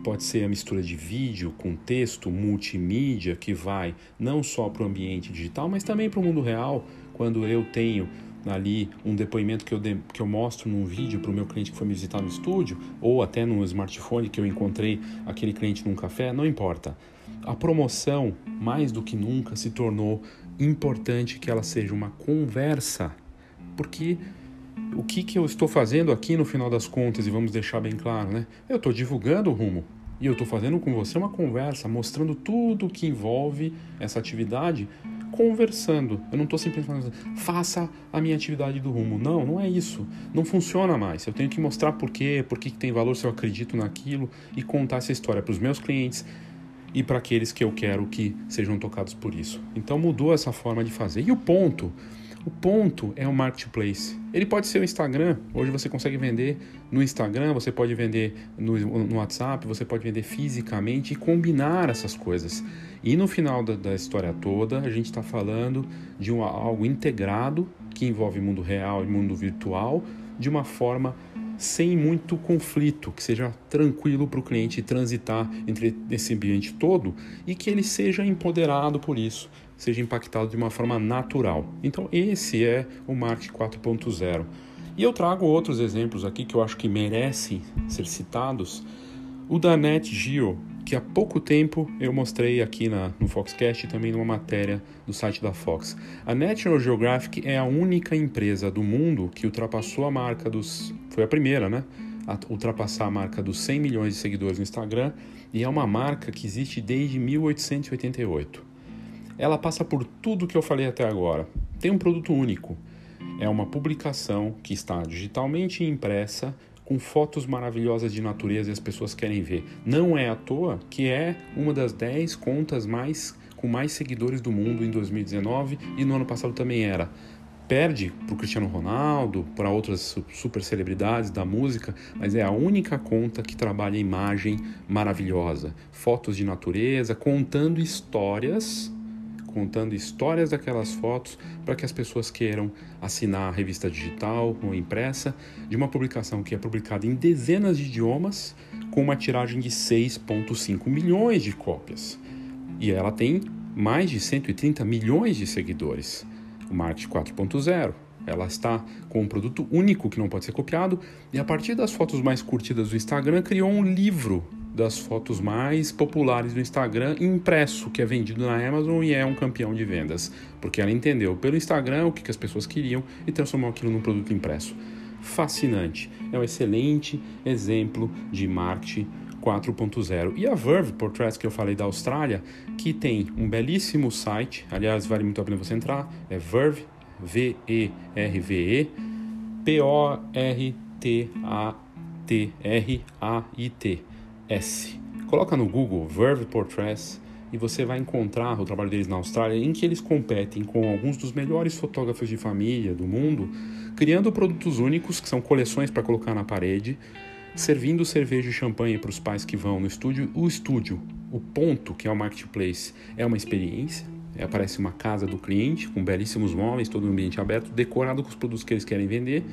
pode ser a mistura de vídeo com texto, multimídia, que vai não só para o ambiente digital, mas também para o mundo real. Quando eu tenho ali um depoimento que eu, de, que eu mostro num vídeo para o meu cliente que foi me visitar no estúdio, ou até no smartphone que eu encontrei aquele cliente num café, não importa. A promoção, mais do que nunca, se tornou importante que ela seja uma conversa, porque o que, que eu estou fazendo aqui no final das contas, e vamos deixar bem claro, né? Eu estou divulgando o rumo. E eu estou fazendo com você uma conversa, mostrando tudo que envolve essa atividade, conversando. Eu não estou simplesmente falando, faça a minha atividade do rumo. Não, não é isso. Não funciona mais. Eu tenho que mostrar por quê, por que tem valor se eu acredito naquilo e contar essa história para os meus clientes e para aqueles que eu quero que sejam tocados por isso. Então mudou essa forma de fazer. E o ponto o ponto é o marketplace. Ele pode ser o Instagram. Hoje você consegue vender no Instagram, você pode vender no, no WhatsApp, você pode vender fisicamente e combinar essas coisas. E no final da, da história toda, a gente está falando de um, algo integrado que envolve mundo real e mundo virtual de uma forma sem muito conflito, que seja tranquilo para o cliente transitar entre esse ambiente todo e que ele seja empoderado por isso seja impactado de uma forma natural. Então, esse é o marketing 4.0. E eu trago outros exemplos aqui que eu acho que merecem ser citados. O da NetGeo, que há pouco tempo eu mostrei aqui na, no Foxcast e também numa matéria do site da Fox. A National Geographic é a única empresa do mundo que ultrapassou a marca dos. Foi a primeira, né? A ultrapassar a marca dos 100 milhões de seguidores no Instagram e é uma marca que existe desde 1888 ela passa por tudo que eu falei até agora. Tem um produto único. É uma publicação que está digitalmente impressa com fotos maravilhosas de natureza e as pessoas querem ver. Não é à toa que é uma das 10 contas mais com mais seguidores do mundo em 2019 e no ano passado também era. Perde para o Cristiano Ronaldo, para outras super celebridades da música, mas é a única conta que trabalha imagem maravilhosa, fotos de natureza, contando histórias contando histórias daquelas fotos para que as pessoas queiram assinar a revista digital ou impressa de uma publicação que é publicada em dezenas de idiomas com uma tiragem de 6,5 milhões de cópias. E ela tem mais de 130 milhões de seguidores. O Marketing 4.0. Ela está com um produto único que não pode ser copiado e a partir das fotos mais curtidas do Instagram criou um livro das fotos mais populares do Instagram impresso, que é vendido na Amazon e é um campeão de vendas, porque ela entendeu pelo Instagram o que, as pessoas queriam e transformou aquilo num produto impresso. Fascinante, é um excelente exemplo de marketing 4.0. E a Verve Portraits que eu falei da Austrália, que tem um belíssimo site, aliás, vale muito a pena você entrar, é Verve, V-E-R-V-E, P-O-R-T-A-T-R-A-I-T. S. Coloca no Google Verve Portraits e você vai encontrar o trabalho deles na Austrália, em que eles competem com alguns dos melhores fotógrafos de família do mundo, criando produtos únicos, que são coleções para colocar na parede, servindo cerveja e champanhe para os pais que vão no estúdio. O estúdio, o ponto que é o marketplace, é uma experiência. Aparece uma casa do cliente com belíssimos móveis, todo um ambiente aberto, decorado com os produtos que eles querem vender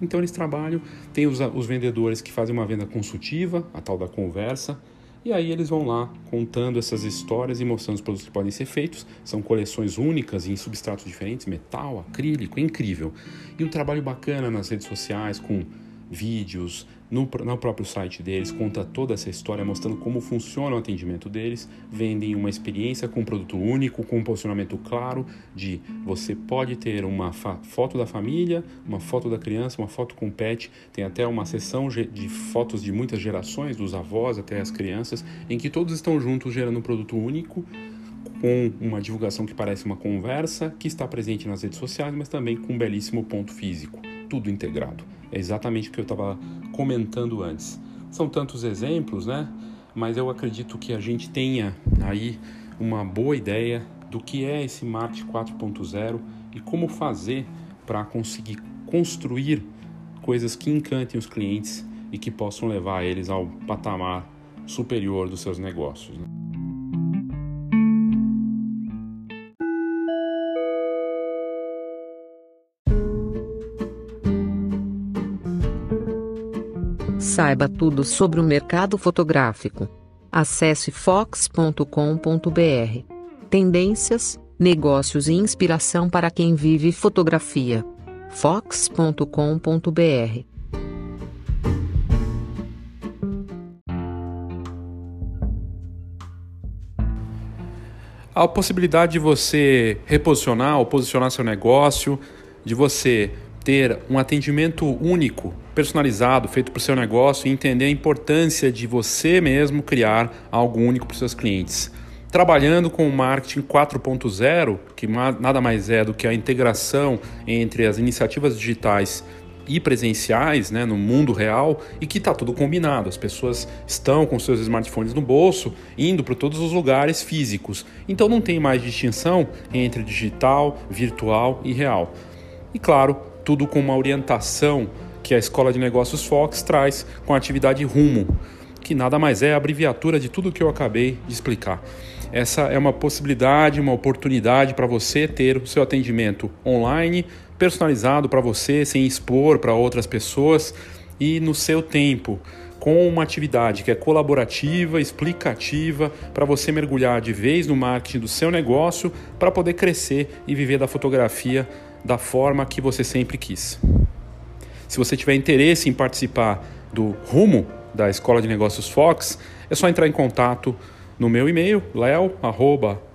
então eles trabalham, tem os, os vendedores que fazem uma venda consultiva, a tal da conversa, e aí eles vão lá contando essas histórias e mostrando os produtos que podem ser feitos. São coleções únicas em substratos diferentes, metal, acrílico, é incrível. E um trabalho bacana nas redes sociais com vídeos, no, no, próprio site deles, conta toda essa história mostrando como funciona o atendimento deles, vendem uma experiência com um produto único, com um posicionamento claro de você pode ter uma foto da família, uma foto da criança, uma foto com pet, tem até uma sessão de fotos de muitas gerações, dos avós até as crianças, em que todos estão juntos gerando um produto único, com uma divulgação que parece uma conversa, que está presente nas redes sociais, mas também com um belíssimo ponto físico, tudo integrado. É exatamente o que eu estava comentando antes. São tantos exemplos, né? Mas eu acredito que a gente tenha aí uma boa ideia do que é esse Marte 4.0 e como fazer para conseguir construir coisas que encantem os clientes e que possam levar eles ao patamar superior dos seus negócios. Né? Saiba tudo sobre o mercado fotográfico. Acesse fox.com.br. Tendências, negócios e inspiração para quem vive fotografia. fox.com.br. A possibilidade de você reposicionar ou posicionar seu negócio, de você ter um atendimento único, personalizado, feito para o seu negócio e entender a importância de você mesmo criar algo único para os seus clientes. Trabalhando com o marketing 4.0, que nada mais é do que a integração entre as iniciativas digitais e presenciais né, no mundo real e que está tudo combinado. As pessoas estão com seus smartphones no bolso, indo para todos os lugares físicos. Então não tem mais distinção entre digital, virtual e real. E claro, tudo com uma orientação que a Escola de Negócios Fox traz com a atividade Rumo, que nada mais é a abreviatura de tudo que eu acabei de explicar. Essa é uma possibilidade, uma oportunidade para você ter o seu atendimento online personalizado para você, sem expor para outras pessoas e no seu tempo, com uma atividade que é colaborativa, explicativa, para você mergulhar de vez no marketing do seu negócio para poder crescer e viver da fotografia da forma que você sempre quis. Se você tiver interesse em participar do Rumo da Escola de Negócios Fox, é só entrar em contato no meu e-mail, leo.fox.com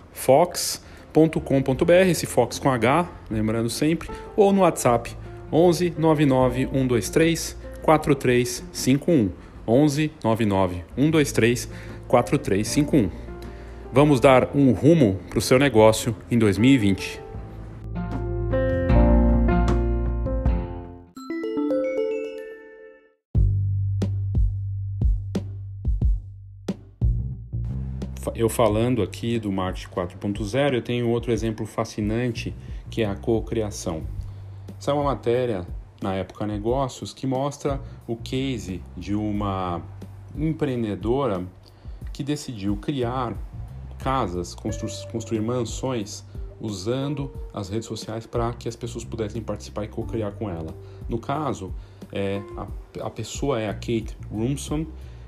fox.com.br, esse Fox com H, lembrando sempre, ou no WhatsApp 11 99 123 4351. 11 99 123 4351. Vamos dar um rumo para o seu negócio em 2020. Eu falando aqui do marketing 4.0, eu tenho outro exemplo fascinante que é a cocriação. Essa é uma matéria na época Negócios que mostra o case de uma empreendedora que decidiu criar casas, constru construir mansões usando as redes sociais para que as pessoas pudessem participar e co-criar com ela. No caso, é, a, a pessoa é a Kate Rumson,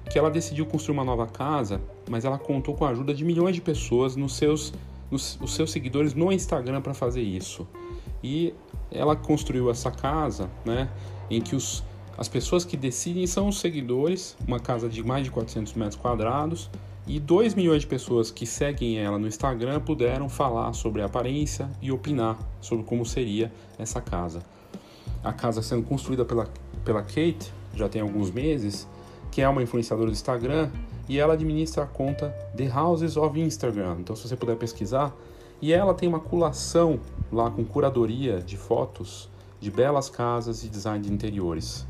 que ela decidiu construir uma nova casa, mas ela contou com a ajuda de milhões de pessoas nos seus, nos, os seus seguidores no Instagram para fazer isso. E ela construiu essa casa, né, em que os, as pessoas que decidem são os seguidores, uma casa de mais de 400 metros quadrados, e 2 milhões de pessoas que seguem ela no Instagram puderam falar sobre a aparência e opinar sobre como seria essa casa. A casa sendo construída pela, pela Kate já tem alguns meses que é uma influenciadora do Instagram e ela administra a conta The Houses of Instagram. Então, se você puder pesquisar, e ela tem uma colação lá com curadoria de fotos de belas casas e design de interiores.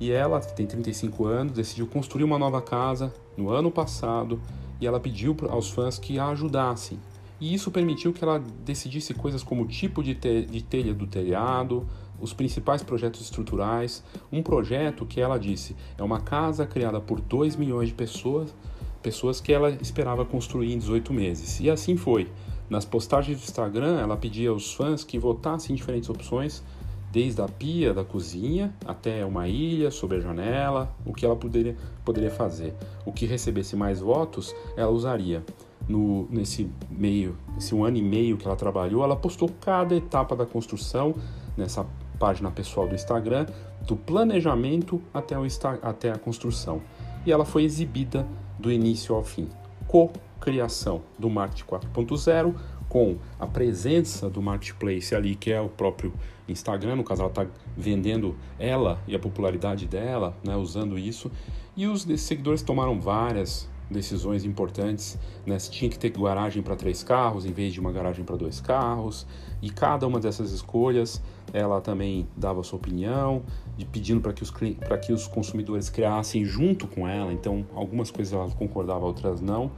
E ela, que tem 35 anos, decidiu construir uma nova casa no ano passado e ela pediu aos fãs que a ajudassem. E isso permitiu que ela decidisse coisas como o tipo de, te de telha do telhado, os principais projetos estruturais. Um projeto que ela disse é uma casa criada por 2 milhões de pessoas, pessoas que ela esperava construir em 18 meses. E assim foi. Nas postagens do Instagram, ela pedia aos fãs que votassem em diferentes opções, desde a pia da cozinha até uma ilha sobre a janela, o que ela poderia, poderia fazer. O que recebesse mais votos, ela usaria. No, nesse meio, esse um ano e meio que ela trabalhou, ela postou cada etapa da construção nessa página pessoal do Instagram, do planejamento até, o, até a construção. E ela foi exibida do início ao fim. Co-criação do Marketing 4.0 com a presença do marketplace ali, que é o próprio Instagram, no caso ela está vendendo ela e a popularidade dela, né, usando isso, e os seguidores tomaram várias decisões importantes, né? Se tinha que ter garagem para três carros em vez de uma garagem para dois carros, e cada uma dessas escolhas ela também dava sua opinião, de pedindo para que, os, que os consumidores criassem junto com ela, então algumas coisas ela concordava, outras não.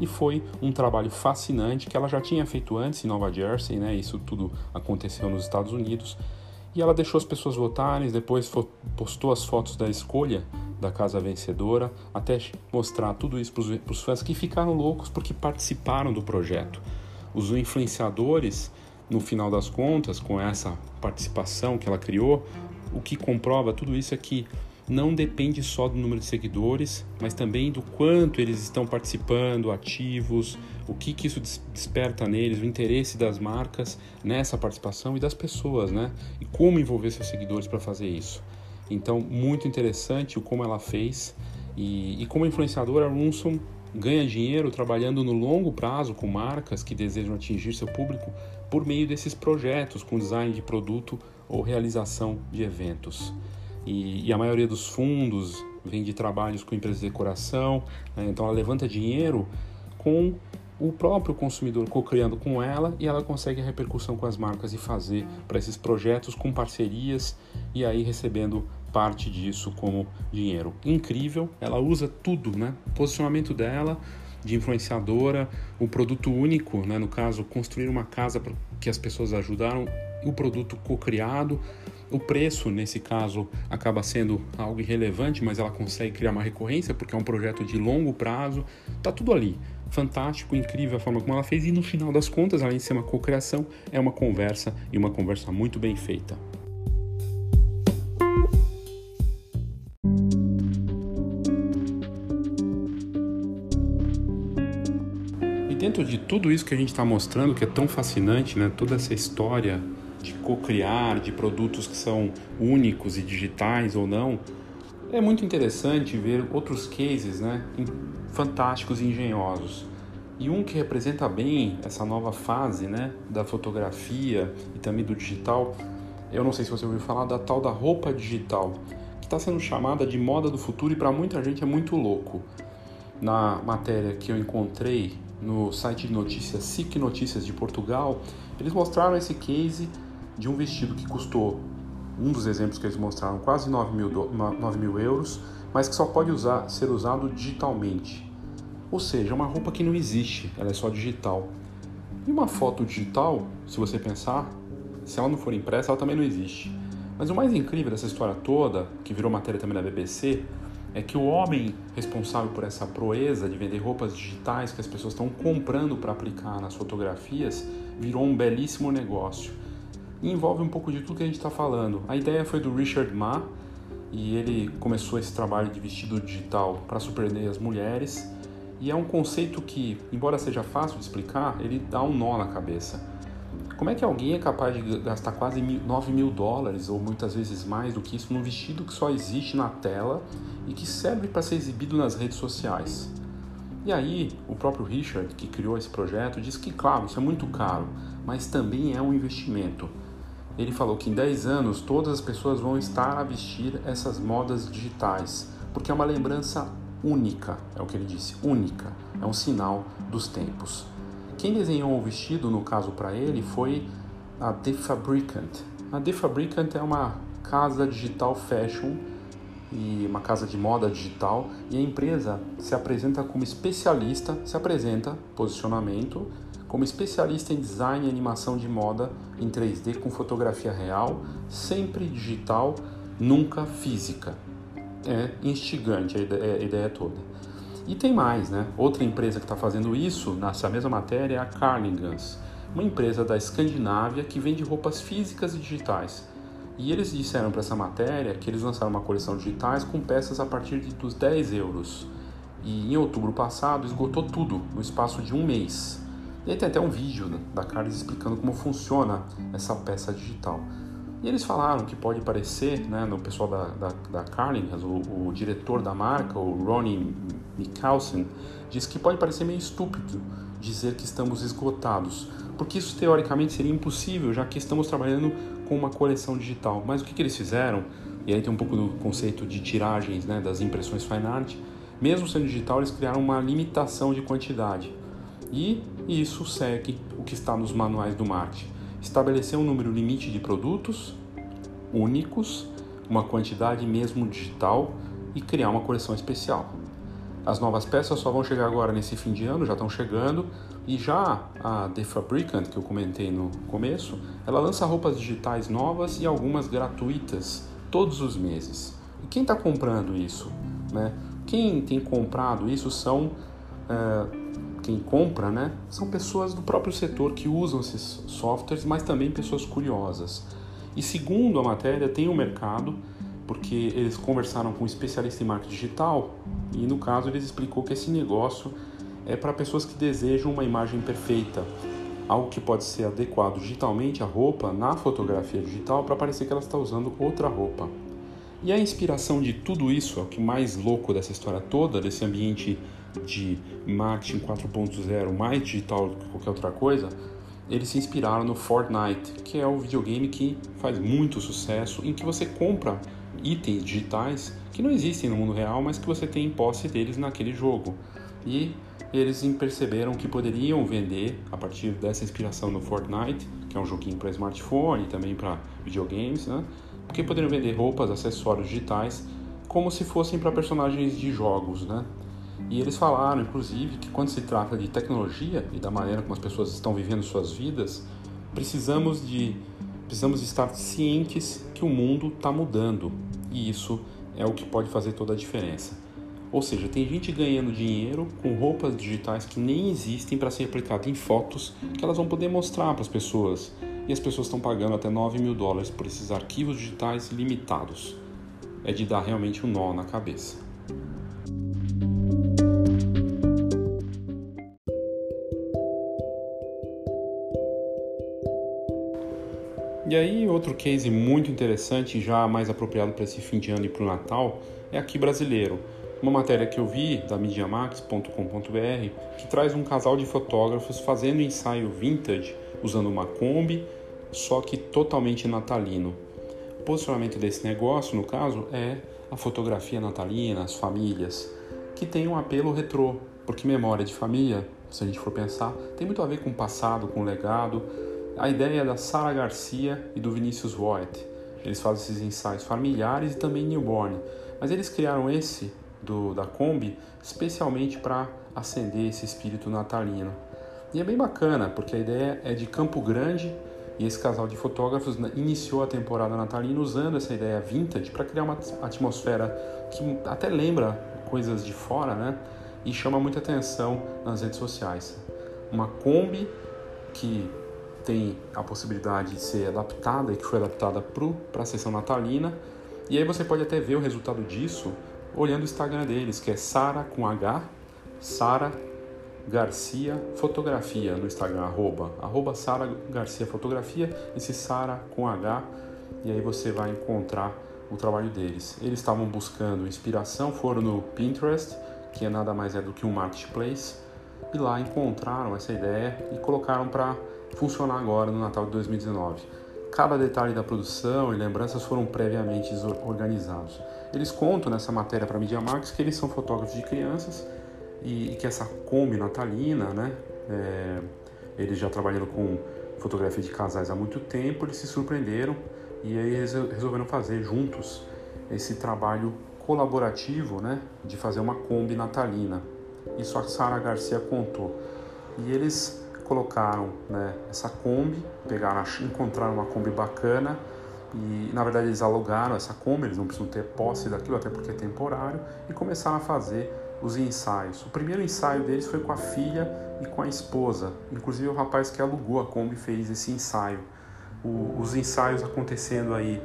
E foi um trabalho fascinante que ela já tinha feito antes em Nova Jersey, né? Isso tudo aconteceu nos Estados Unidos. E ela deixou as pessoas votarem, depois postou as fotos da escolha da casa vencedora, até mostrar tudo isso para os fãs que ficaram loucos porque participaram do projeto. Os influenciadores, no final das contas, com essa participação que ela criou, o que comprova tudo isso é que não depende só do número de seguidores, mas também do quanto eles estão participando, ativos, o que, que isso desperta neles, o interesse das marcas nessa participação e das pessoas, né? E como envolver seus seguidores para fazer isso. Então, muito interessante o como ela fez. E, e como influenciadora, a ganha dinheiro trabalhando no longo prazo com marcas que desejam atingir seu público por meio desses projetos com design de produto ou realização de eventos. E, e a maioria dos fundos vem de trabalhos com empresas de decoração, né? então ela levanta dinheiro com o próprio consumidor co-criando com ela e ela consegue a repercussão com as marcas e fazer para esses projetos com parcerias e aí recebendo parte disso como dinheiro. Incrível, ela usa tudo, né? Posicionamento dela de influenciadora, o produto único, né? no caso, construir uma casa que as pessoas ajudaram, o produto co-criado, o preço, nesse caso, acaba sendo algo irrelevante, mas ela consegue criar uma recorrência porque é um projeto de longo prazo, tá tudo ali fantástico, incrível a forma como ela fez e no final das contas, além de ser uma cocriação, é uma conversa e uma conversa muito bem feita. Dentro de tudo isso que a gente está mostrando, que é tão fascinante, né? toda essa história de co-criar, de produtos que são únicos e digitais ou não, é muito interessante ver outros cases né, fantásticos e engenhosos. E um que representa bem essa nova fase né, da fotografia e também do digital, eu não sei se você ouviu falar da tal da roupa digital, que está sendo chamada de moda do futuro e para muita gente é muito louco. Na matéria que eu encontrei no site de notícias SIC Notícias de Portugal, eles mostraram esse case de um vestido que custou um dos exemplos que eles mostraram, quase 9 mil, 9 mil euros, mas que só pode usar, ser usado digitalmente. Ou seja, uma roupa que não existe, ela é só digital. E uma foto digital, se você pensar, se ela não for impressa, ela também não existe. Mas o mais incrível dessa história toda, que virou matéria também na BBC, é que o homem responsável por essa proeza de vender roupas digitais que as pessoas estão comprando para aplicar nas fotografias virou um belíssimo negócio e envolve um pouco de tudo que a gente está falando. A ideia foi do Richard Ma e ele começou esse trabalho de vestido digital para surpreender as mulheres. E é um conceito que, embora seja fácil de explicar, ele dá um nó na cabeça. Como é que alguém é capaz de gastar quase 9 mil dólares, ou muitas vezes mais do que isso, num vestido que só existe na tela e que serve para ser exibido nas redes sociais? E aí, o próprio Richard, que criou esse projeto, diz que, claro, isso é muito caro, mas também é um investimento. Ele falou que em 10 anos todas as pessoas vão estar a vestir essas modas digitais, porque é uma lembrança única, é o que ele disse, única, é um sinal dos tempos. Quem desenhou o vestido, no caso para ele, foi a The Fabricant. A The Fabricant é uma casa digital fashion e uma casa de moda digital e a empresa se apresenta como especialista, se apresenta posicionamento como especialista em design e animação de moda em 3D com fotografia real, sempre digital, nunca física. É instigante a ideia, a ideia toda. E tem mais, né? Outra empresa que está fazendo isso nessa mesma matéria é a Carnigans, uma empresa da Escandinávia que vende roupas físicas e digitais. E eles disseram para essa matéria que eles lançaram uma coleção digitais com peças a partir de, dos 10 euros. E em outubro passado esgotou tudo no espaço de um mês. E aí tem até um vídeo né, da Carlos explicando como funciona essa peça digital. E eles falaram que pode parecer, né, no pessoal da, da, da Carlinhos, o, o, diretor da marca, o Ronnie Mikkelsen, disse que pode parecer meio estúpido dizer que estamos esgotados, porque isso teoricamente seria impossível, já que estamos trabalhando com uma coleção digital. Mas o que, que eles fizeram, e aí tem um pouco do conceito de tiragens né, das impressões fine art, mesmo sendo digital, eles criaram uma limitação de quantidade. E isso segue o que está nos manuais do marketing. Estabelecer um número limite de produtos únicos, uma quantidade mesmo digital e criar uma coleção especial. As novas peças só vão chegar agora nesse fim de ano, já estão chegando, e já a The Fabricant, que eu comentei no começo, ela lança roupas digitais novas e algumas gratuitas todos os meses. E quem está comprando isso? Né? Quem tem comprado isso são uh, quem compra, né, são pessoas do próprio setor que usam esses softwares, mas também pessoas curiosas. E segundo a matéria, tem um mercado, porque eles conversaram com um especialista em marketing digital e no caso eles explicou que esse negócio é para pessoas que desejam uma imagem perfeita, algo que pode ser adequado digitalmente à roupa na fotografia digital para parecer que ela está usando outra roupa. E a inspiração de tudo isso, é o que mais louco dessa história toda, desse ambiente de marketing 4.0 mais digital do que qualquer outra coisa, eles se inspiraram no Fortnite, que é o videogame que faz muito sucesso, em que você compra itens digitais que não existem no mundo real, mas que você tem em posse deles naquele jogo. E eles perceberam que poderiam vender a partir dessa inspiração no Fortnite, que é um joguinho para smartphone e também para videogames, né? Porque poderiam vender roupas, acessórios digitais como se fossem para personagens de jogos, né? E eles falaram, inclusive, que quando se trata de tecnologia e da maneira como as pessoas estão vivendo suas vidas, precisamos de precisamos estar cientes que o mundo está mudando e isso é o que pode fazer toda a diferença. Ou seja, tem gente ganhando dinheiro com roupas digitais que nem existem para ser aplicado em fotos que elas vão poder mostrar para as pessoas. E as pessoas estão pagando até 9 mil dólares por esses arquivos digitais limitados. É de dar realmente um nó na cabeça. E aí, outro case muito interessante, já mais apropriado para esse fim de ano e para o Natal, é aqui brasileiro. Uma matéria que eu vi da MediaMax.com.br que traz um casal de fotógrafos fazendo ensaio vintage usando uma Kombi, só que totalmente natalino. O posicionamento desse negócio, no caso, é a fotografia natalina, as famílias, que tem um apelo retrô, porque memória de família, se a gente for pensar, tem muito a ver com o passado, com o legado a ideia é da Sara Garcia e do Vinícius Voigt. Eles fazem esses ensaios familiares e também newborn, mas eles criaram esse do da Kombi especialmente para acender esse espírito natalino. E é bem bacana, porque a ideia é de Campo Grande e esse casal de fotógrafos iniciou a temporada natalina usando essa ideia vintage para criar uma atmosfera que até lembra coisas de fora, né? E chama muita atenção nas redes sociais. Uma Kombi que tem a possibilidade de ser adaptada e que foi adaptada para a sessão natalina. E aí você pode até ver o resultado disso olhando o Instagram deles, que é Sara com H, Sara Garcia Fotografia no Instagram, arroba, arroba Sara Garcia Fotografia, esse Sara com H, e aí você vai encontrar o trabalho deles. Eles estavam buscando inspiração, foram no Pinterest, que é nada mais é do que um marketplace, e lá encontraram essa ideia e colocaram para funcionar agora no Natal de 2019. Cada detalhe da produção e lembranças foram previamente organizados. Eles contam nessa matéria para a Media Max que eles são fotógrafos de crianças e, e que essa Kombi natalina, né, é, eles já trabalhando com fotografia de casais há muito tempo, eles se surpreenderam e aí resolveram fazer juntos esse trabalho colaborativo, né, de fazer uma Kombi natalina. Isso a Sara Garcia contou. E eles colocaram né, essa Kombi, pegaram, encontraram uma Kombi bacana e na verdade eles alugaram essa Kombi, eles não precisam ter posse daquilo até porque é temporário e começaram a fazer os ensaios. O primeiro ensaio deles foi com a filha e com a esposa. Inclusive o rapaz que alugou a Kombi fez esse ensaio. O, os ensaios acontecendo aí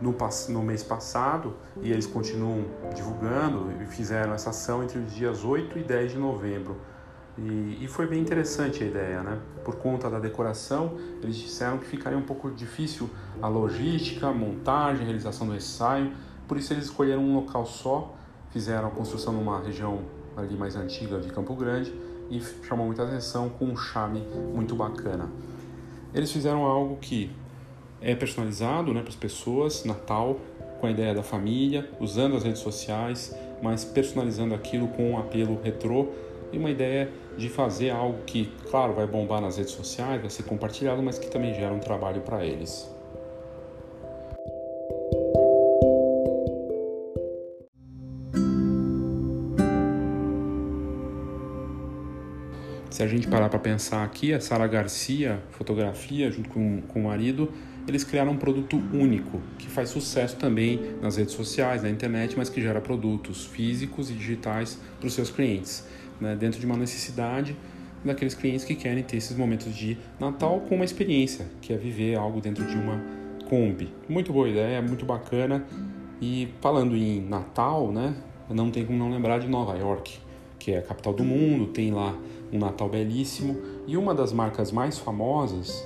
no, no, mês passado e eles continuam divulgando e fizeram essa ação entre os dias 8 e 10 de novembro. E, e, foi bem interessante a ideia, né? Por conta da decoração, eles disseram que ficaria um pouco difícil a logística, a montagem, a realização do ensaio, por isso eles escolheram um local só, fizeram a construção numa região ali mais antiga de Campo Grande e chamou muita atenção com um charme muito bacana. Eles fizeram algo que é personalizado né, para as pessoas, Natal, com a ideia da família, usando as redes sociais, mas personalizando aquilo com um apelo retrô e uma ideia de fazer algo que, claro, vai bombar nas redes sociais, vai ser compartilhado, mas que também gera um trabalho para eles. Se a gente parar para pensar aqui, a Sara Garcia, fotografia, junto com, com o marido, eles criaram um produto único, que faz sucesso também nas redes sociais, na internet, mas que gera produtos físicos e digitais para os seus clientes né, dentro de uma necessidade daqueles clientes que querem ter esses momentos de Natal com uma experiência, que é viver algo dentro de uma Kombi. Muito boa ideia, muito bacana. E falando em Natal, né, não tem como não lembrar de Nova York, que é a capital do mundo, tem lá um Natal belíssimo. E uma das marcas mais famosas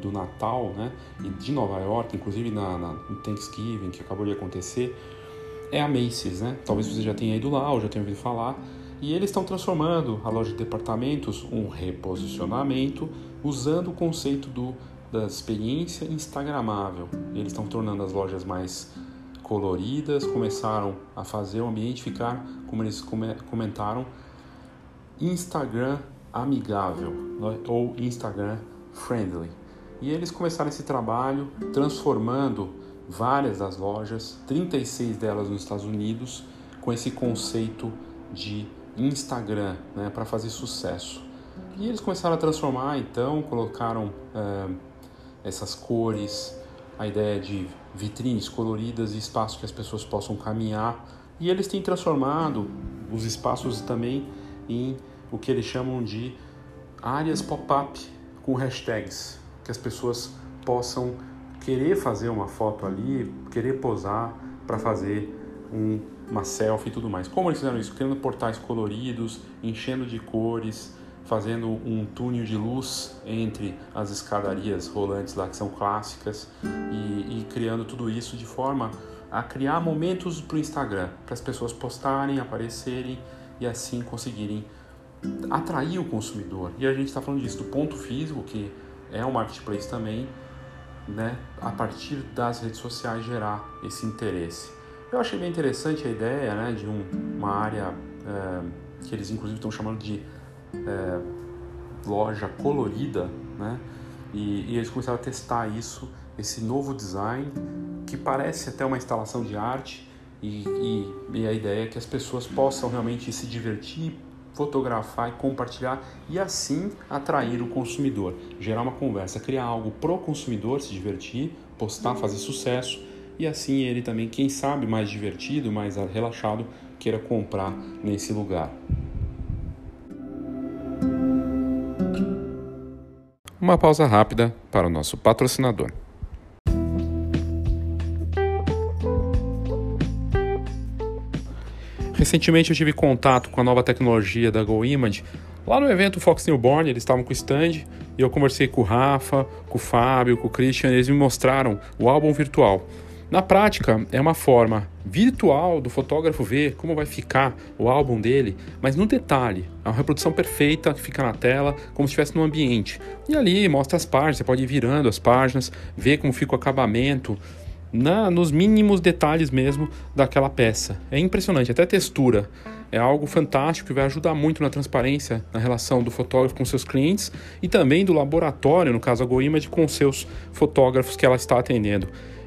do Natal, né, e de Nova York, inclusive na, na, Thanksgiving, que acabou de acontecer, é a Macy's, né? Talvez você já tenha ido lá ou já tenha ouvido falar E eles estão transformando a loja de departamentos um reposicionamento usando o conceito do, da experiência instagramável. Eles estão tornando as lojas mais coloridas, começaram a fazer o ambiente ficar, como eles comentaram, Instagram amigável né, ou Instagram friendly. E eles começaram esse trabalho transformando várias das lojas, 36 delas nos Estados Unidos, com esse conceito de Instagram né, para fazer sucesso. E eles começaram a transformar, então, colocaram é, essas cores, a ideia de vitrines coloridas e espaços que as pessoas possam caminhar. E eles têm transformado os espaços também em o que eles chamam de áreas pop-up com hashtags, que as pessoas possam querer fazer uma foto ali, querer posar para fazer um, uma selfie e tudo mais. Como eles fizeram isso? Criando portais coloridos, enchendo de cores, fazendo um túnel de luz entre as escadarias rolantes lá que são clássicas e, e criando tudo isso de forma a criar momentos para o Instagram, para as pessoas postarem, aparecerem e assim conseguirem atrair o consumidor. E a gente está falando disso do ponto físico, que é um marketplace também, né, a partir das redes sociais gerar esse interesse. Eu achei bem interessante a ideia né, de um, uma área é, que eles inclusive estão chamando de é, loja colorida, né? E, e, eles começaram a testar isso, esse novo design que parece até uma instalação de arte e, e, e a ideia é que as pessoas possam realmente se divertir, fotografar e compartilhar e assim atrair o consumidor, gerar uma conversa, criar algo pro consumidor se divertir, postar, fazer sucesso e assim ele também, quem sabe, mais divertido, mais relaxado, queira comprar nesse lugar. Uma pausa rápida para o nosso patrocinador. Recentemente eu tive contato com a nova tecnologia da GoImage lá no evento Fox Newborn, eles estavam com o stand e eu conversei com o Rafa, com o Fábio, com o Christian, eles me mostraram o álbum virtual. Na prática, é uma forma virtual do fotógrafo ver como vai ficar o álbum dele, mas no detalhe. É uma reprodução perfeita que fica na tela, como se estivesse no ambiente. E ali mostra as páginas, você pode ir virando as páginas, ver como fica o acabamento, na, nos mínimos detalhes mesmo daquela peça. É impressionante, até textura. É algo fantástico que vai ajudar muito na transparência na relação do fotógrafo com seus clientes e também do laboratório, no caso a GoImage, com seus fotógrafos que ela está atendendo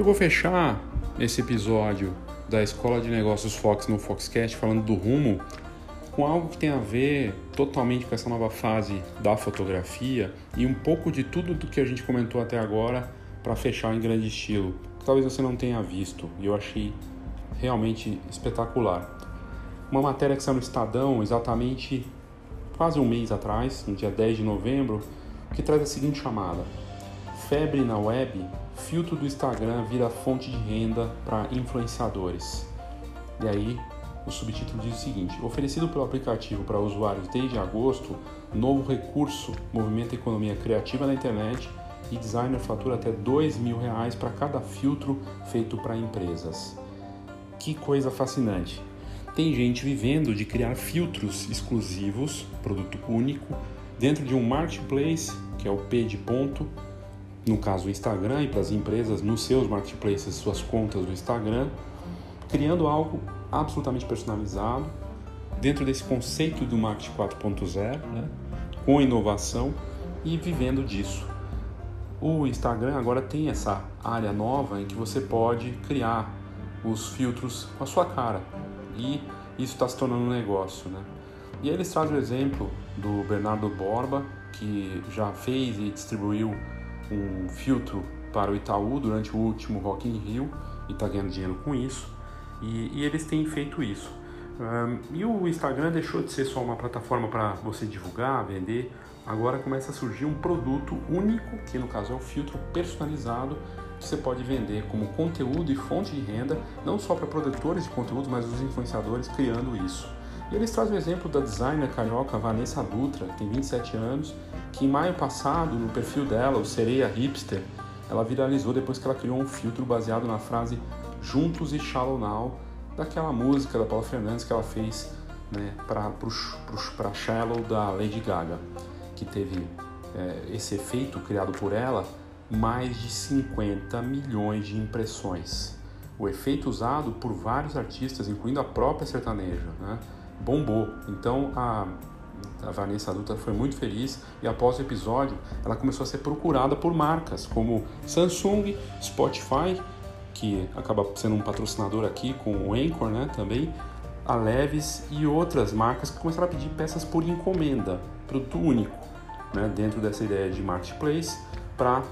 Eu vou fechar esse episódio da Escola de Negócios Fox no Foxcast falando do rumo com algo que tem a ver totalmente com essa nova fase da fotografia e um pouco de tudo do que a gente comentou até agora para fechar em grande estilo. Talvez você não tenha visto e eu achei realmente espetacular. Uma matéria que saiu no Estadão exatamente quase um mês atrás, no dia 10 de novembro, que traz a seguinte chamada: Febre na web filtro do Instagram vira fonte de renda para influenciadores. E aí, o subtítulo diz o seguinte: oferecido pelo aplicativo para usuários desde agosto, novo recurso movimenta economia criativa na internet e designer fatura até dois mil reais para cada filtro feito para empresas. Que coisa fascinante! Tem gente vivendo de criar filtros exclusivos, produto único, dentro de um marketplace, que é o P de ponto, no caso o Instagram e para as empresas nos seus marketplaces, suas contas do Instagram, criando algo absolutamente personalizado dentro desse conceito do marketing 4.0, né? com inovação e vivendo disso. O Instagram agora tem essa área nova em que você pode criar os filtros com a sua cara e isso está se tornando um negócio, né? E aí eles trazem o exemplo do Bernardo Borba, que já fez e distribuiu um filtro para o Itaú durante o último Rock in Rio e está ganhando dinheiro com isso. E, e eles têm feito isso. Um, e o Instagram deixou de ser só uma plataforma para você divulgar, vender. Agora começa a surgir um produto único, que no caso é o filtro personalizado, que você pode vender como conteúdo e fonte de renda, não só para produtores de conteúdo, mas os influenciadores criando isso. E eles trazem o exemplo da designer carioca Vanessa Dutra, que tem 27 anos, que em maio passado, no perfil dela, o Sereia Hipster, ela viralizou depois que ela criou um filtro baseado na frase Juntos e Shallow Now, daquela música da Paula Fernandes que ela fez né, para Shallow da Lady Gaga, que teve é, esse efeito criado por ela, mais de 50 milhões de impressões. O efeito usado por vários artistas, incluindo a própria sertaneja, né, bombou. Então a a Vanessa Adulta foi muito feliz e após o episódio ela começou a ser procurada por marcas como Samsung, Spotify, que acaba sendo um patrocinador aqui com o Anchor, né, também, a Leves e outras marcas que começaram a pedir peças por encomenda, produto único, né, dentro dessa ideia de marketplace para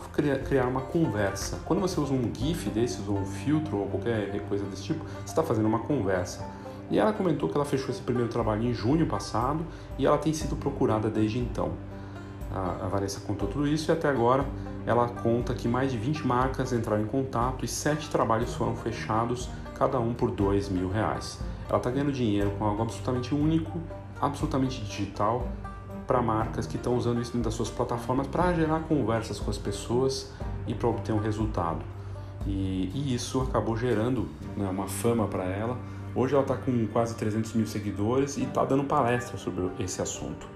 criar uma conversa. Quando você usa um GIF desses, ou um filtro, ou qualquer coisa desse tipo, você está fazendo uma conversa. E ela comentou que ela fechou esse primeiro trabalho em junho passado e ela tem sido procurada desde então. A, Vanessa contou tudo isso e até agora ela conta que mais de 20 marcas entraram em contato e 7 trabalhos foram fechados, cada um por 2 mil reais. Ela está ganhando dinheiro com algo absolutamente único, absolutamente digital, para marcas que estão usando isso dentro das suas plataformas para gerar conversas com as pessoas e para obter um resultado. E, e isso acabou gerando né, uma fama para ela Hoje ela está com quase 300 mil seguidores e está dando palestra sobre esse assunto.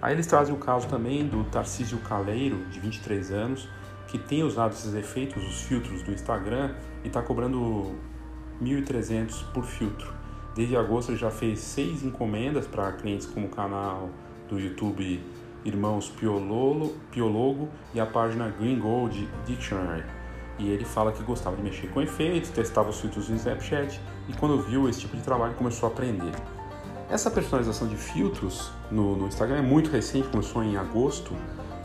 Aí eles trazem o caso também do Tarcísio Caleiro, de 23 anos, que tem usado esses efeitos, os filtros do Instagram, e está cobrando 1.300 por filtro. Desde agosto ele já fez seis encomendas para clientes como o canal do YouTube Irmãos Piololo, Piologo e a página Green Gold Dictionary e ele fala que gostava de mexer com efeitos, testava os filtros no Snapchat e quando viu esse tipo de trabalho começou a aprender. Essa personalização de filtros no, no Instagram é muito recente, começou em agosto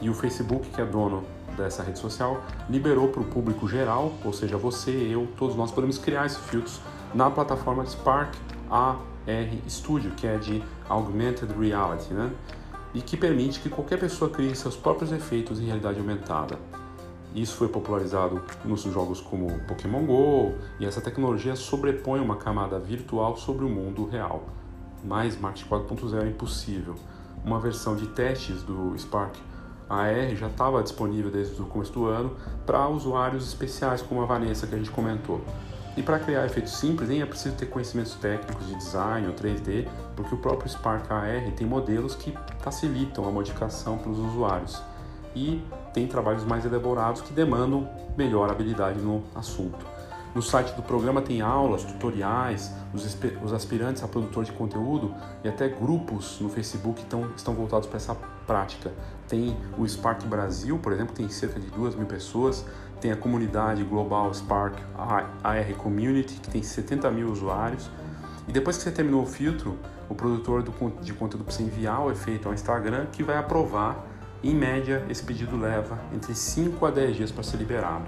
e o Facebook, que é dono dessa rede social, liberou para o público geral, ou seja, você, eu, todos nós podemos criar esses filtros na plataforma Spark AR Studio, que é de Augmented Reality, né? E que permite que qualquer pessoa crie seus próprios efeitos em realidade aumentada. Isso foi popularizado nos jogos como Pokémon Go, e essa tecnologia sobrepõe uma camada virtual sobre o mundo real. Mais March 4.0 é impossível. Uma versão de testes do Spark AR já estava disponível desde o começo do ano para usuários especiais como a Vanessa que a gente comentou. E para criar efeitos simples nem é preciso ter conhecimentos técnicos de design ou 3D, porque o próprio Spark AR tem modelos que facilitam a modificação para os usuários e tem trabalhos mais elaborados que demandam melhor habilidade no assunto. No site do programa tem aulas, tutoriais, os, aspirantes a produtor de conteúdo e até grupos no Facebook estão, estão voltados para essa prática. Tem o Spark Brasil, por exemplo, tem cerca de 2 mil pessoas, tem a comunidade global Spark AR Community, que tem 70 mil usuários. E depois que você terminou o filtro, o produtor de conteúdo precisa enviar o efeito ao Instagram, que vai aprovar em média, esse pedido leva entre 5 a 10 dias para ser liberado.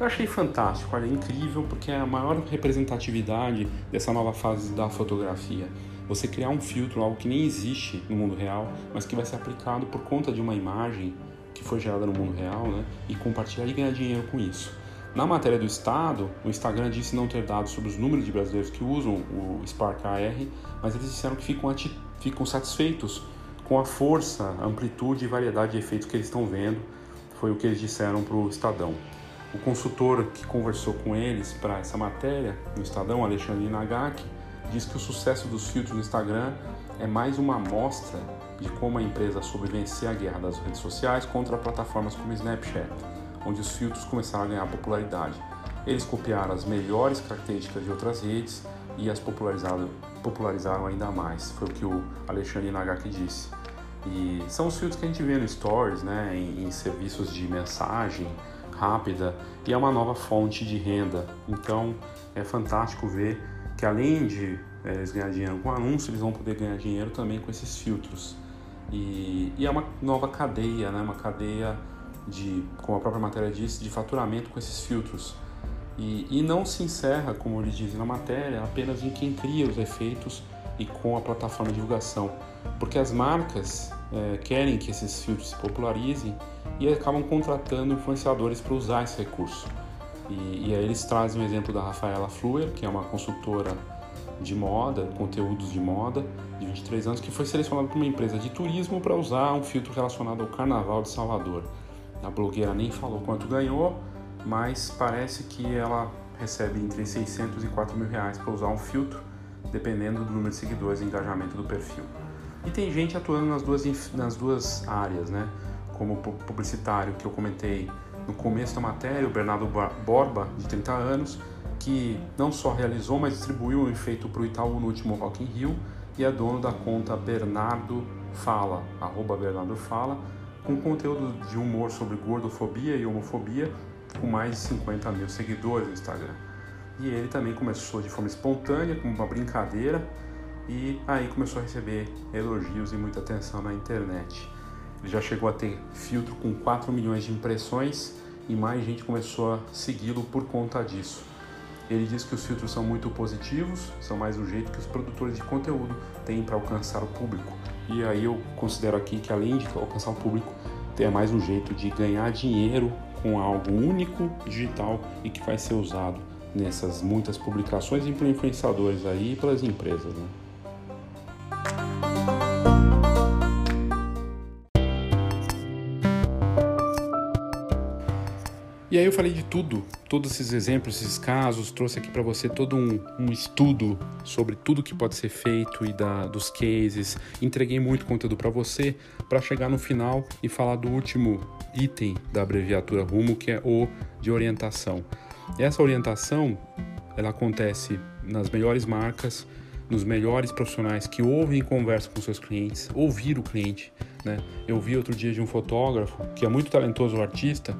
Eu achei fantástico, olha, incrível, porque é a maior representatividade dessa nova fase da fotografia. Você criar um filtro, algo que nem existe no mundo real, mas que vai ser aplicado por conta de uma imagem que foi gerada no mundo real, né? E compartilhar e ganhar dinheiro com isso. Na matéria do Estado, o Instagram disse não ter dados sobre os números de brasileiros que usam o Spark AR, mas eles disseram que ficam, ficam satisfeitos com a força, amplitude e variedade de efeitos que eles estão vendo, foi o que eles disseram para o Estadão. O consultor que conversou com eles para essa matéria no Estadão, Alexandre Nagaki, diz que o sucesso dos filtros no Instagram é mais uma amostra de como a empresa soube vencer a guerra das redes sociais contra plataformas como Snapchat, onde os filtros começaram a ganhar popularidade. Eles copiaram as melhores características de outras redes e as popularizaram, popularizaram ainda mais. Foi o que o Alexandre Nagaki disse. E são os filtros que a gente vê no Stories, né, em, em serviços de mensagem rápida, e é uma nova fonte de renda. Então é fantástico ver que além de é, eles ganhar dinheiro com anúncio, eles vão poder ganhar dinheiro também com esses filtros. E, e é uma nova cadeia, né, uma cadeia de, como a própria matéria diz, de faturamento com esses filtros. E, e não se encerra, como ele diz na matéria, apenas em quem cria os efeitos e com a plataforma de divulgação, porque as marcas é, querem que esses filtros se popularizem e acabam contratando influenciadores para usar esse recurso. E, e aí eles trazem o exemplo da Rafaela Fluer, que é uma consultora de moda, conteúdos de moda, de 23 anos, que foi selecionada por uma empresa de turismo para usar um filtro relacionado ao Carnaval de Salvador. A blogueira nem falou quanto ganhou, mas parece que ela recebe entre 600 e 4 mil reais para usar um filtro, dependendo do número de seguidores e engajamento do perfil. E tem gente atuando nas duas, nas duas áreas, né? Como publicitário, que eu comentei no começo da matéria, o Bernardo Borba, de 30 anos, que não só realizou, mas distribuiu um efeito para o Itaú no último Rock in Rio e é dono da conta Bernardo Fala, arroba Bernardo Fala, com conteúdo de humor sobre gordofobia e homofobia, com mais de 50 mil seguidores no Instagram. E ele também começou de forma espontânea, como uma brincadeira, e aí começou a receber elogios e muita atenção na internet. Ele já chegou a ter filtro com 4 milhões de impressões e mais gente começou a segui-lo por conta disso. Ele diz que os filtros são muito positivos, são mais um jeito que os produtores de conteúdo têm para alcançar o público. E aí eu considero aqui que além de alcançar o público, tem mais um jeito de ganhar dinheiro com algo único, digital e que vai ser usado nessas muitas publicações e por influenciadores aí e pelas empresas. Né? E aí eu falei de tudo, todos esses exemplos, esses casos, trouxe aqui para você todo um, um, estudo sobre tudo que pode ser feito e da, dos cases. Entreguei muito conteúdo para você para chegar no final e falar do último item da abreviatura Rumo, que é o de orientação. Essa orientação, ela acontece nas melhores marcas, nos melhores profissionais que ouvem e conversam com seus clientes, ouvir o cliente. Né? Eu vi outro dia de um fotógrafo que é muito talentoso, artista,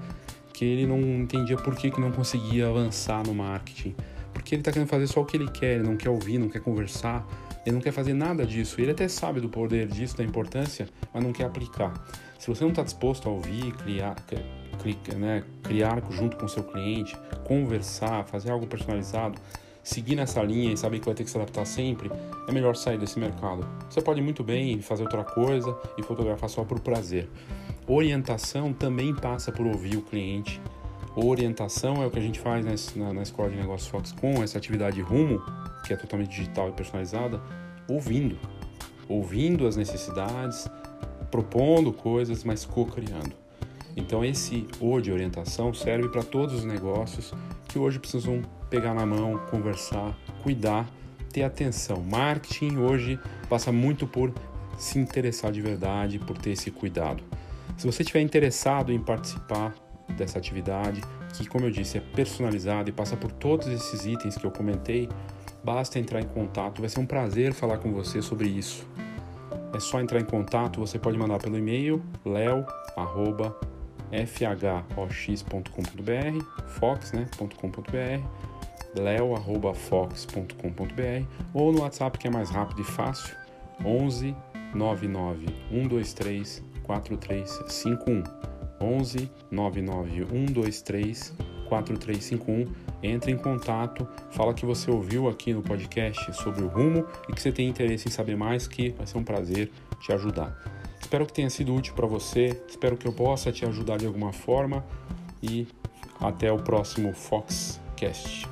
que ele não entendia por que, que não conseguia avançar no marketing. Porque ele está querendo fazer só o que ele quer, ele não quer ouvir, não quer conversar, ele não quer fazer nada disso. Ele até sabe do poder disso, da importância, mas não quer aplicar. Se você não está disposto a ouvir, criar, né, criar junto com o seu cliente, conversar, fazer algo personalizado, seguir nessa linha e saber que vai ter que se adaptar sempre, é melhor sair desse mercado. Você pode muito bem fazer outra coisa e fotografar só por prazer. Orientação também passa por ouvir o cliente. Orientação é o que a gente faz na, Escola de Negócios Fox com essa atividade rumo, que é totalmente digital e personalizada, ouvindo. Ouvindo as necessidades, propondo coisas, mas co-criando. Então esse O de orientação serve para todos os negócios que hoje precisam pegar na mão, conversar, cuidar, ter atenção. Marketing hoje passa muito por se interessar de verdade, por ter esse cuidado. Se você estiver interessado em participar dessa atividade, que, como eu disse, é personalizada e passa por todos esses itens que eu comentei, basta entrar em contato. Vai ser um prazer falar com você sobre isso. É só entrar em contato, você pode mandar pelo e-mail leo@fhox.com.br, fox, né, .com.br, leo@fox.com.br ou no WhatsApp que é mais rápido e fácil, 11 99 123 4351 11 99 123 4351. Entre em contato, fala que você ouviu aqui no podcast sobre o rumo e que você tem interesse em saber mais, que vai ser um prazer te ajudar. Espero que tenha sido útil para você, espero que eu possa te ajudar de alguma forma e até o próximo Foxcast.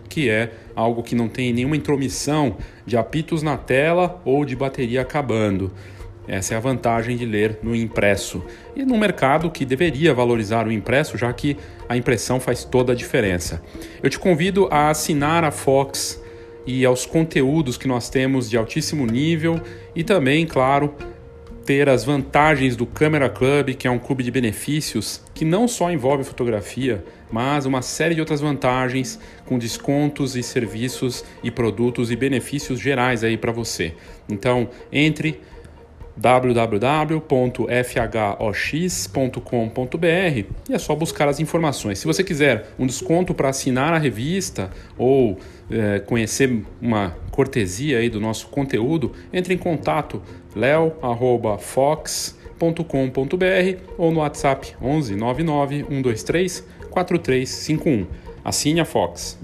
que é algo que não tem nenhuma intromissão de apitos na tela ou de bateria acabando. Essa é a vantagem de ler no impresso. E no mercado que deveria valorizar o impresso, já que a impressão faz toda a diferença. Eu te convido a assinar a Fox e aos conteúdos que nós temos de altíssimo nível e também, claro, ter as vantagens do Camera Club, que é um clube de benefícios que não só envolve fotografia, mas uma série de outras vantagens com descontos e serviços e produtos e benefícios gerais aí para você. Então, entre www.fhox.com.br e é só buscar as informações. Se você quiser um desconto para assinar a revista ou é, conhecer uma cortesia aí do nosso conteúdo, entre em contato leo@fox.com.br ou no WhatsApp 11 99 123 4351. Assine a Fox.